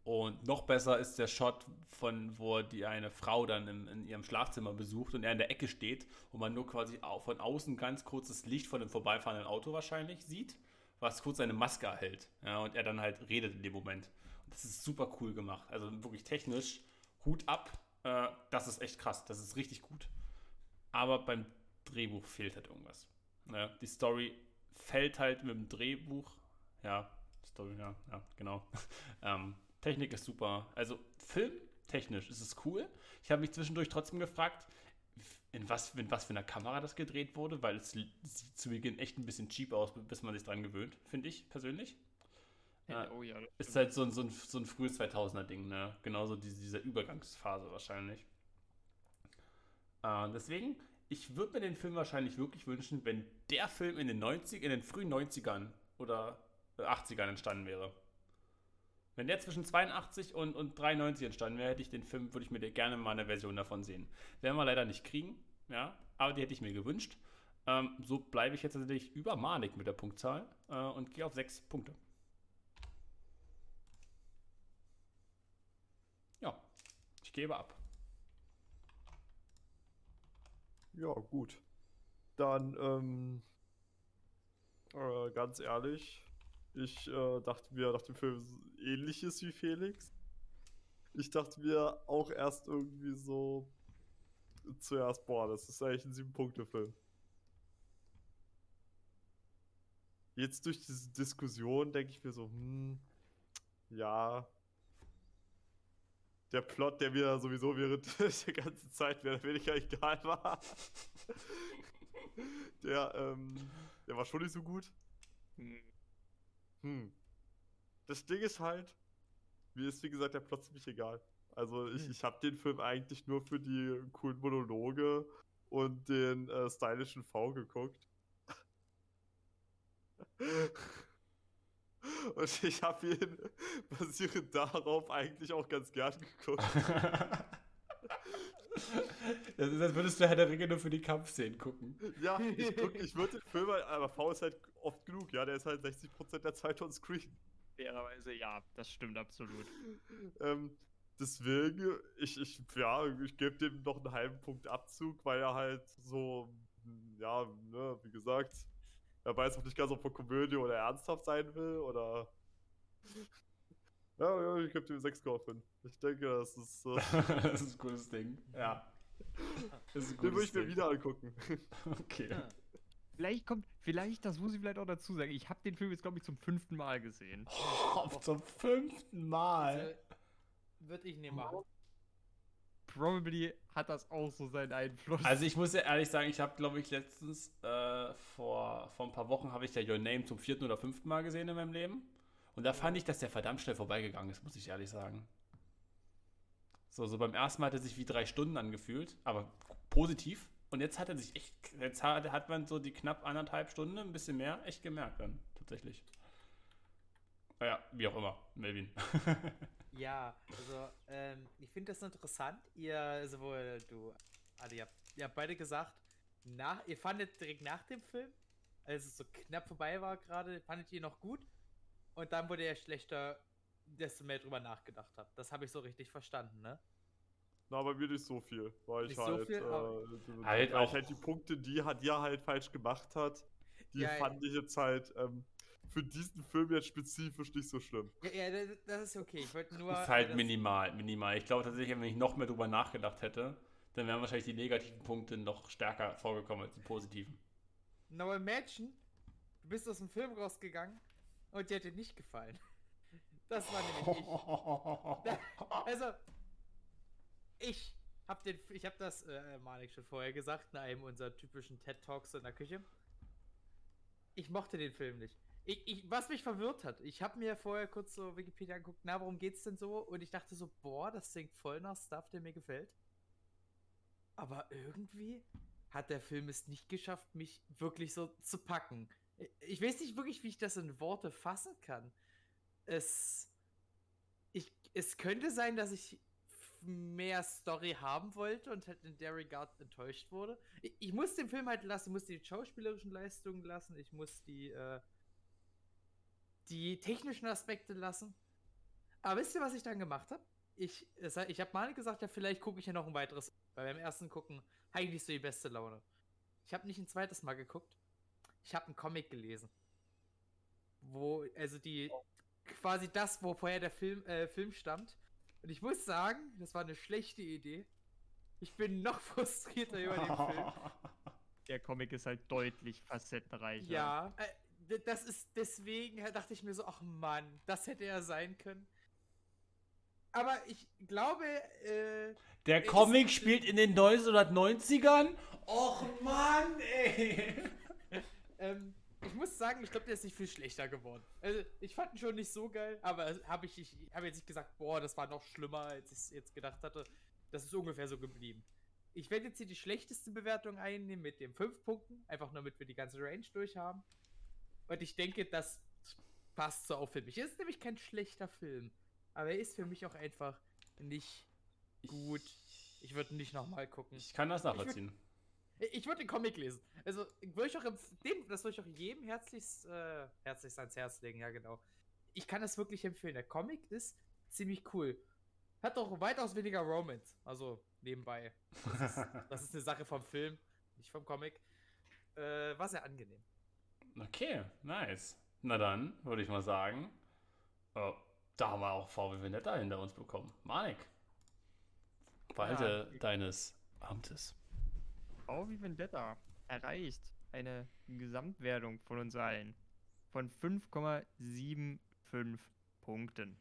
Und noch besser ist der Shot von, wo die eine Frau dann in, in ihrem Schlafzimmer besucht und er in der Ecke steht und man nur quasi von außen ganz kurzes Licht von dem vorbeifahrenden Auto wahrscheinlich sieht, was kurz seine Maske erhält. Ja, und er dann halt redet in dem Moment. Das ist super cool gemacht. Also wirklich technisch, Hut ab. Äh, das ist echt krass. Das ist richtig gut. Aber beim Drehbuch fehlt halt irgendwas. Ja, die Story fällt halt mit dem Drehbuch. Ja, Story, ja, ja genau. *laughs* ähm, Technik ist super. Also filmtechnisch ist es cool. Ich habe mich zwischendurch trotzdem gefragt, in was, in was für einer Kamera das gedreht wurde, weil es sieht zu Beginn echt ein bisschen cheap aus, bis man sich dran gewöhnt, finde ich persönlich. Ja, oh ja. Ist halt so ein, so ein, so ein frühes 2000er-Ding, ne? Genauso diese, diese Übergangsphase wahrscheinlich. Äh, deswegen, ich würde mir den Film wahrscheinlich wirklich wünschen, wenn der Film in den 90 in den frühen 90ern oder äh, 80ern entstanden wäre. Wenn der zwischen 82 und, und 93 entstanden wäre, hätte ich den Film, würde ich mir gerne mal eine Version davon sehen. Werden wir leider nicht kriegen, ja, aber die hätte ich mir gewünscht. Ähm, so bleibe ich jetzt tatsächlich über Manik mit der Punktzahl äh, und gehe auf sechs Punkte. Ja, ich gebe ab. Ja, gut. Dann, ähm, äh, ganz ehrlich, ich äh, dachte mir nach dem Film ähnliches wie Felix. Ich dachte mir auch erst irgendwie so zuerst, boah, das ist eigentlich ein Sieben-Punkte-Film. Jetzt durch diese Diskussion denke ich mir so, hm, ja, der Plot, der mir sowieso während *laughs* der ganzen Zeit mehr oder weniger egal war, *laughs* der, ähm, der war schon nicht so gut. Hm. Hm. Das Ding ist halt, mir ist wie gesagt der Plot ziemlich egal. Also ich, Hm. ich habe den Film eigentlich nur für die coolen Monologe und den äh, stylischen V geguckt. *laughs* Und ich habe ihn basierend darauf eigentlich auch ganz gern geguckt. *laughs* Das ist, als würdest du Herr der Ringe nur für die Kampfszenen gucken. Ja, ich, guck, ich würde den Film, halt- aber V ist halt oft genug, ja, der ist halt 60% der Zeit on screen. Fairerweise, ja, das stimmt absolut. Ähm, deswegen, ich, ich, ja, ich gebe dem noch einen halben Punkt Abzug, weil er halt so, ja, ne, wie gesagt, er weiß auch nicht ganz, ob er Komödie oder ernsthaft sein will, oder. Ja, ja ich gebe dem 6,5. Ich denke, das ist. Äh, *laughs* das ist ein cooles Ding. Ja. Das ist ein den würde ich mir Ding. wieder angucken. *laughs* Okay. Ja. Vielleicht kommt, vielleicht, das muss ich vielleicht auch dazu sagen, ich habe den Film jetzt, glaube ich, zum fünften Mal gesehen. Oh, zum fünften Mal. Also, würde ich nicht machen. Probably hat das auch so seinen Einfluss. Also ich muss ja ehrlich sagen, ich habe, glaube ich, letztens äh, vor, vor ein paar Wochen habe ich ja Your Name zum vierten oder fünften Mal gesehen in meinem Leben. Und da fand ich, dass der verdammt schnell vorbeigegangen ist, muss ich ehrlich sagen. So, so beim ersten Mal hat er sich wie drei Stunden angefühlt, aber positiv. Und jetzt hat er sich echt, jetzt hat, hat man so die knapp anderthalb Stunden, ein bisschen mehr, echt gemerkt dann, tatsächlich. Naja, wie auch immer, Melvin. *laughs* Ja, also ähm, ich finde das interessant. Ihr, sowohl du, also ihr habt, ihr habt beide gesagt, nach, ihr fandet direkt nach dem Film, als es so knapp vorbei war gerade, fandet ihr noch gut. Und dann wurde er schlechter, desto mehr drüber nachgedacht habt. Das habe ich so richtig verstanden, ne? Na, bei mir nicht so viel, weil ich Nicht so halt, viel, äh, aber- die- Halt weil auch- ich halt die Punkte, die, hat- die er halt falsch gemacht hat, die Ja, ja. fand ich jetzt halt ähm, für diesen Film jetzt spezifisch nicht so schlimm. Ja, ja das, das ist okay. Ich wollte nur. ist halt das- minimal, minimal. Ich glaube tatsächlich, wenn ich noch mehr drüber nachgedacht hätte, dann wären wahrscheinlich die negativen Punkte noch stärker vorgekommen als die positiven. Now imagine, du bist aus dem Film rausgegangen und dir hat dir nicht gefallen. Das war nämlich ich. *laughs* Also, ich hab den, ich hab das, äh, Malik schon vorher gesagt, in einem unserer typischen TED Talks in der Küche. Ich mochte den Film nicht. Ich, ich, was mich verwirrt hat, ich habe mir vorher kurz so Wikipedia angeguckt, na, worum geht's denn so? Und ich dachte so, boah, das klingt voll nach Stuff, der mir gefällt. Aber irgendwie hat der Film es nicht geschafft, mich wirklich so zu packen. Ich- weiß nicht wirklich, wie ich das in Worte fassen kann. Es, ich, es könnte sein, dass ich mehr Story haben wollte und halt in der Regard enttäuscht wurde. Ich, ich muss den Film halt lassen, ich muss die schauspielerischen Leistungen lassen, ich muss die, äh, die technischen Aspekte lassen. Aber wisst ihr, was ich dann gemacht habe? Ich, ich habe mal gesagt, ja, vielleicht gucke ich ja noch ein weiteres. Weil beim ersten gucken eigentlich so die beste Laune. Ich habe nicht ein zweites Mal geguckt. Ich habe einen Comic gelesen. Wo, also die, quasi das, wo vorher der Film, äh, Film stammt. Und ich muss sagen, das war eine schlechte Idee. Ich bin noch *laughs* frustrierter über den Film. *laughs* Der Comic ist halt deutlich facettenreicher. Ja, äh, das ist deswegen äh, dachte ich mir so, ach Mann, das hätte er sein können. Aber ich glaube, äh, Der Ist- Comic spielt in den 1990ern? Och Mann, ey. *laughs* ähm, ich muss sagen, ich glaube, der ist nicht viel schlechter geworden. Also, ich fand ihn schon nicht so geil, aber habe ich, ich habe jetzt nicht gesagt, boah, das war noch schlimmer, als ich es jetzt gedacht hatte. Das ist ungefähr so geblieben. Ich werde jetzt hier die schlechteste Bewertung einnehmen mit den 5 Punkten, einfach nur damit wir die ganze Range durch haben. Und ich denke, das passt so auch für mich. Es ist nämlich kein schlechter Film, aber er ist für mich auch einfach nicht gut. Ich würde nicht nochmal gucken. Ich kann das nachvollziehen. Ich würde den Comic lesen. Also, würde ich auch dem, das würde ich auch jedem herzlichst, äh, herzlichst ans Herz legen, ja, genau. Ich kann das wirklich empfehlen. Der Comic ist ziemlich cool. Hat auch weitaus weniger Romance. Also, nebenbei. Das ist, *laughs* das ist eine Sache vom Film, nicht vom Comic. Äh, war sehr angenehm. Okay, nice. Na dann, würde ich mal sagen, äh, da haben wir auch VW Vendetta hinter uns bekommen. Manik, Walte Ja. deines Amtes. V wie Vendetta erreicht eine Gesamtwertung von uns allen von 5,75 Punkten.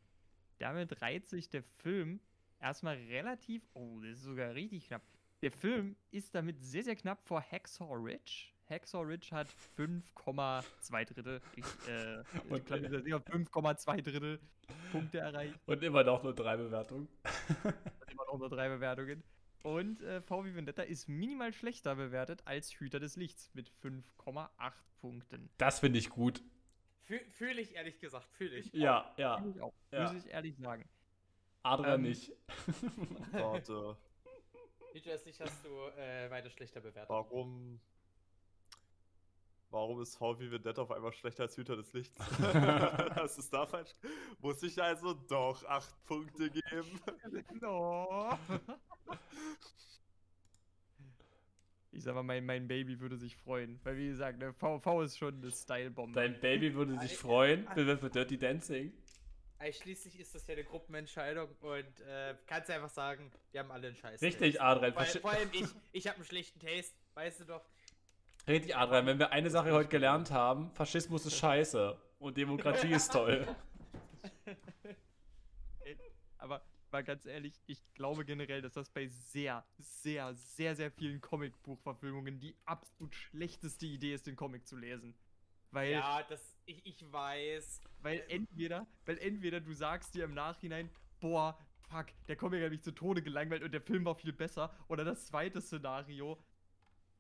Damit reiht sich der Film erstmal relativ. Oh, das ist sogar richtig knapp. Der Film ist damit sehr, sehr knapp vor Hacksaw Ridge. Hacksaw Ridge hat 5,2 Drittel. Ich, äh, Und- ich glaube, das sind 5,2 Drittel Punkte erreicht. Und immer noch nur drei Bewertungen. *laughs* Immer noch nur drei Bewertungen. Und äh, VW Vendetta ist minimal schlechter bewertet als Hüter des Lichts mit 5,8 Punkten. Das finde ich gut. Fühle ich ehrlich gesagt, fühle ich. Ja, ja. Finde ich auch, Ja. muss ich ehrlich sagen. Adrian Ähm, nicht. *laughs* Warte, Nicht nicht hast du äh, weiter schlechter bewertet. warum. Warum ist VW Vendetta auf einmal schlechter als Hüter des Lichts? *laughs* *laughs* das ist da falsch. Muss ich also doch 8 Punkte geben? *laughs* No. Ich sag mal, mein, mein Baby würde sich freuen. Weil, wie gesagt, ne, VV ist schon eine Style-Bombe. Dein Baby würde sich freuen, wenn wir für Dirty Dancing. Schließlich ist das ja eine Gruppenentscheidung und äh, kannst einfach sagen, wir haben alle einen Scheiß. Richtig. Adrian. Vor, vor allem ich, ich habe einen schlechten Taste, weißt du doch. Richtig, Adrian. Wenn wir eine Sache heute gelernt haben, Faschismus ist scheiße und Demokratie ist toll. *laughs* Aber mal ganz ehrlich, ich glaube generell, dass das bei sehr, sehr, sehr, sehr vielen Comicbuchverfilmungen die absolut schlechteste Idee ist, den Comic zu lesen. Weil, Ja, das, ich, ich weiß. weil entweder, weil entweder du sagst dir im Nachhinein, boah, fuck, der Comic hat mich zu Tode gelangweilt und der Film war viel besser. Oder das zweite Szenario,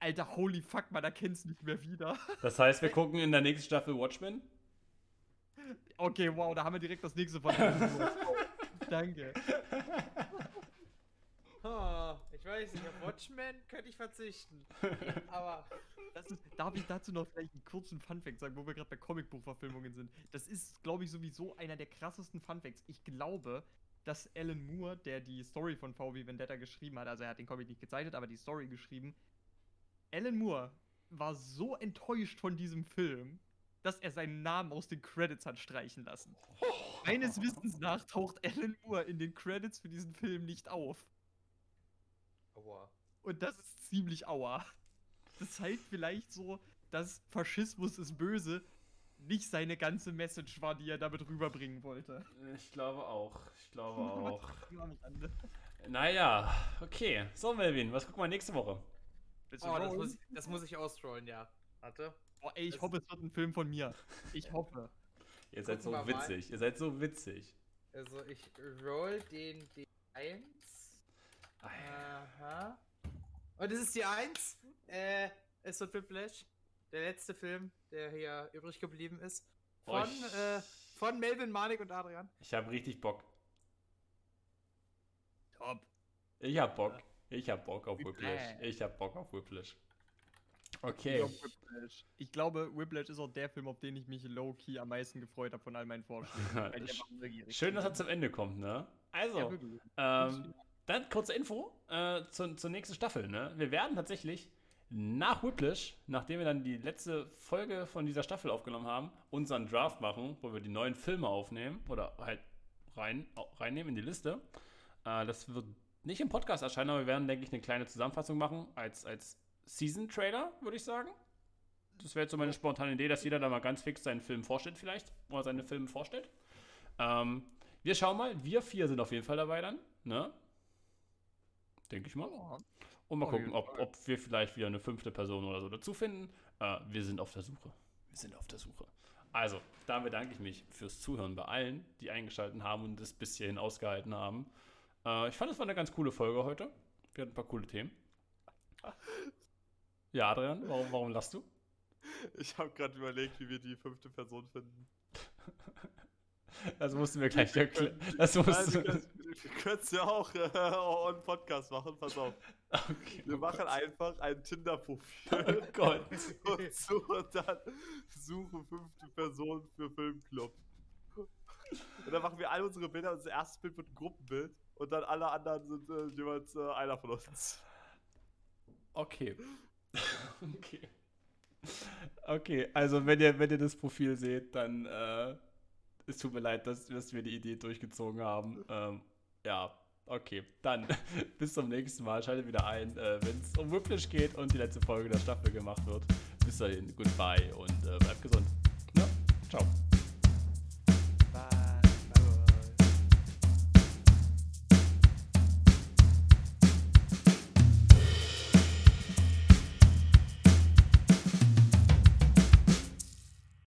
Alter, holy fuck, man erkennt's nicht mehr wieder. Das heißt, wir gucken in der nächsten Staffel Watchmen. Okay, wow, da haben wir direkt das nächste von. *laughs* Danke. Oh, ich weiß nicht, auf Watchmen könnte ich verzichten. *laughs* Aber Das ist, darf ich dazu noch vielleicht einen kurzen Funfact sagen, wo wir gerade bei Comicbuchverfilmungen sind? Das ist, glaube ich, sowieso einer der krassesten Funfacts. Ich glaube, dass Alan Moore, der die Story von VW Vendetta geschrieben hat, also er hat den Comic nicht gezeichnet, aber die Story geschrieben, Alan Moore war so enttäuscht von diesem Film, dass er seinen Namen aus den Credits hat streichen lassen. Meines Wissens nach taucht Alan Moore in den Credits für diesen Film nicht auf. Aua. Und das ist ziemlich aua. Das zeigt vielleicht so, dass Faschismus ist böse nicht seine ganze Message war, die er damit rüberbringen wollte. Ich glaube auch. Ich glaube *laughs* auch. Rande. naja, okay. So, Melvin, was gucken wir nächste Woche? Willst du Oh, das muss, ich, das muss ich ausrollen, ja. Warte. Boah, ey, ich das- hoffe, es wird ein Film von mir. Ich hoffe. Ihr seid so Gucken mal. witzig. Ihr seid so witzig. Also ich roll den D1. Aha. Und es ist die 1. Äh, es wird Whiplash. Der letzte Film, der hier übrig geblieben ist. Von, Ich- äh, von Melvin, Manik und Adrian. Ich habe richtig Bock. Top. Ich hab Bock. Ich hab Bock auf Whiplash. Ich hab Bock auf Whiplash. Okay. Whiplash. ich glaube, Whiplash ist auch der Film, auf den ich mich low-key am meisten gefreut habe von all meinen Vorschlägen. *laughs* Schön, dass er zum Ende kommt, ne? Also, Ja, ähm, dann kurze Info äh, zur, zur nächsten Staffel, ne? Wir werden tatsächlich nach Whiplash, nachdem wir dann die letzte Folge von dieser Staffel aufgenommen haben, unseren Draft machen, wo wir die neuen Filme aufnehmen oder halt rein, reinnehmen in die Liste. Äh, das wird nicht im Podcast erscheinen, aber wir werden, denke ich, eine kleine Zusammenfassung machen als, als Season-Trailer, würde ich sagen. Das wäre jetzt so meine spontane Idee, dass jeder da mal ganz fix seinen Film vorstellt, vielleicht. Oder seine Filme vorstellt. Ähm, wir schauen mal. Wir vier sind auf jeden Fall dabei dann. Ne? Denke ich mal. Und mal gucken, ob, ob wir vielleicht wieder eine fünfte Person oder so dazu finden. Äh, wir sind auf der Suche. Wir sind auf der Suche. Also, da bedanke ich mich fürs Zuhören bei allen, die eingeschaltet haben und es bis hierhin ausgehalten haben. Äh, ich fand, es war eine ganz coole Folge heute. Wir hatten ein paar coole Themen. *laughs* Ja, Adrian, warum, warum lachst du? Ich habe gerade überlegt, wie wir die fünfte Person finden. Das mussten wir gleich erklären. Das musst du. wir können es ja auch äh, on Podcast machen, pass auf. Okay, Wir oh machen Gott. einfach ein Oh Tinder-Profil Gott. *laughs* und, so, und dann suche fünfte Person für Filmclub. Und dann machen wir alle unsere Bilder, unser erstes Bild wird ein Gruppenbild und dann alle anderen sind äh, jeweils äh, einer von uns. Okay. *laughs* okay. Okay, also wenn ihr, wenn ihr das Profil seht, dann äh, es tut mir leid, dass, dass wir die Idee durchgezogen haben. Ähm, ja, okay. Dann *laughs* bis zum nächsten Mal. Schaltet wieder ein, äh, wenn es um Whiplash geht und die letzte Folge der Staffel gemacht wird. Bis dahin, goodbye und äh, bleibt gesund. Ja, ciao.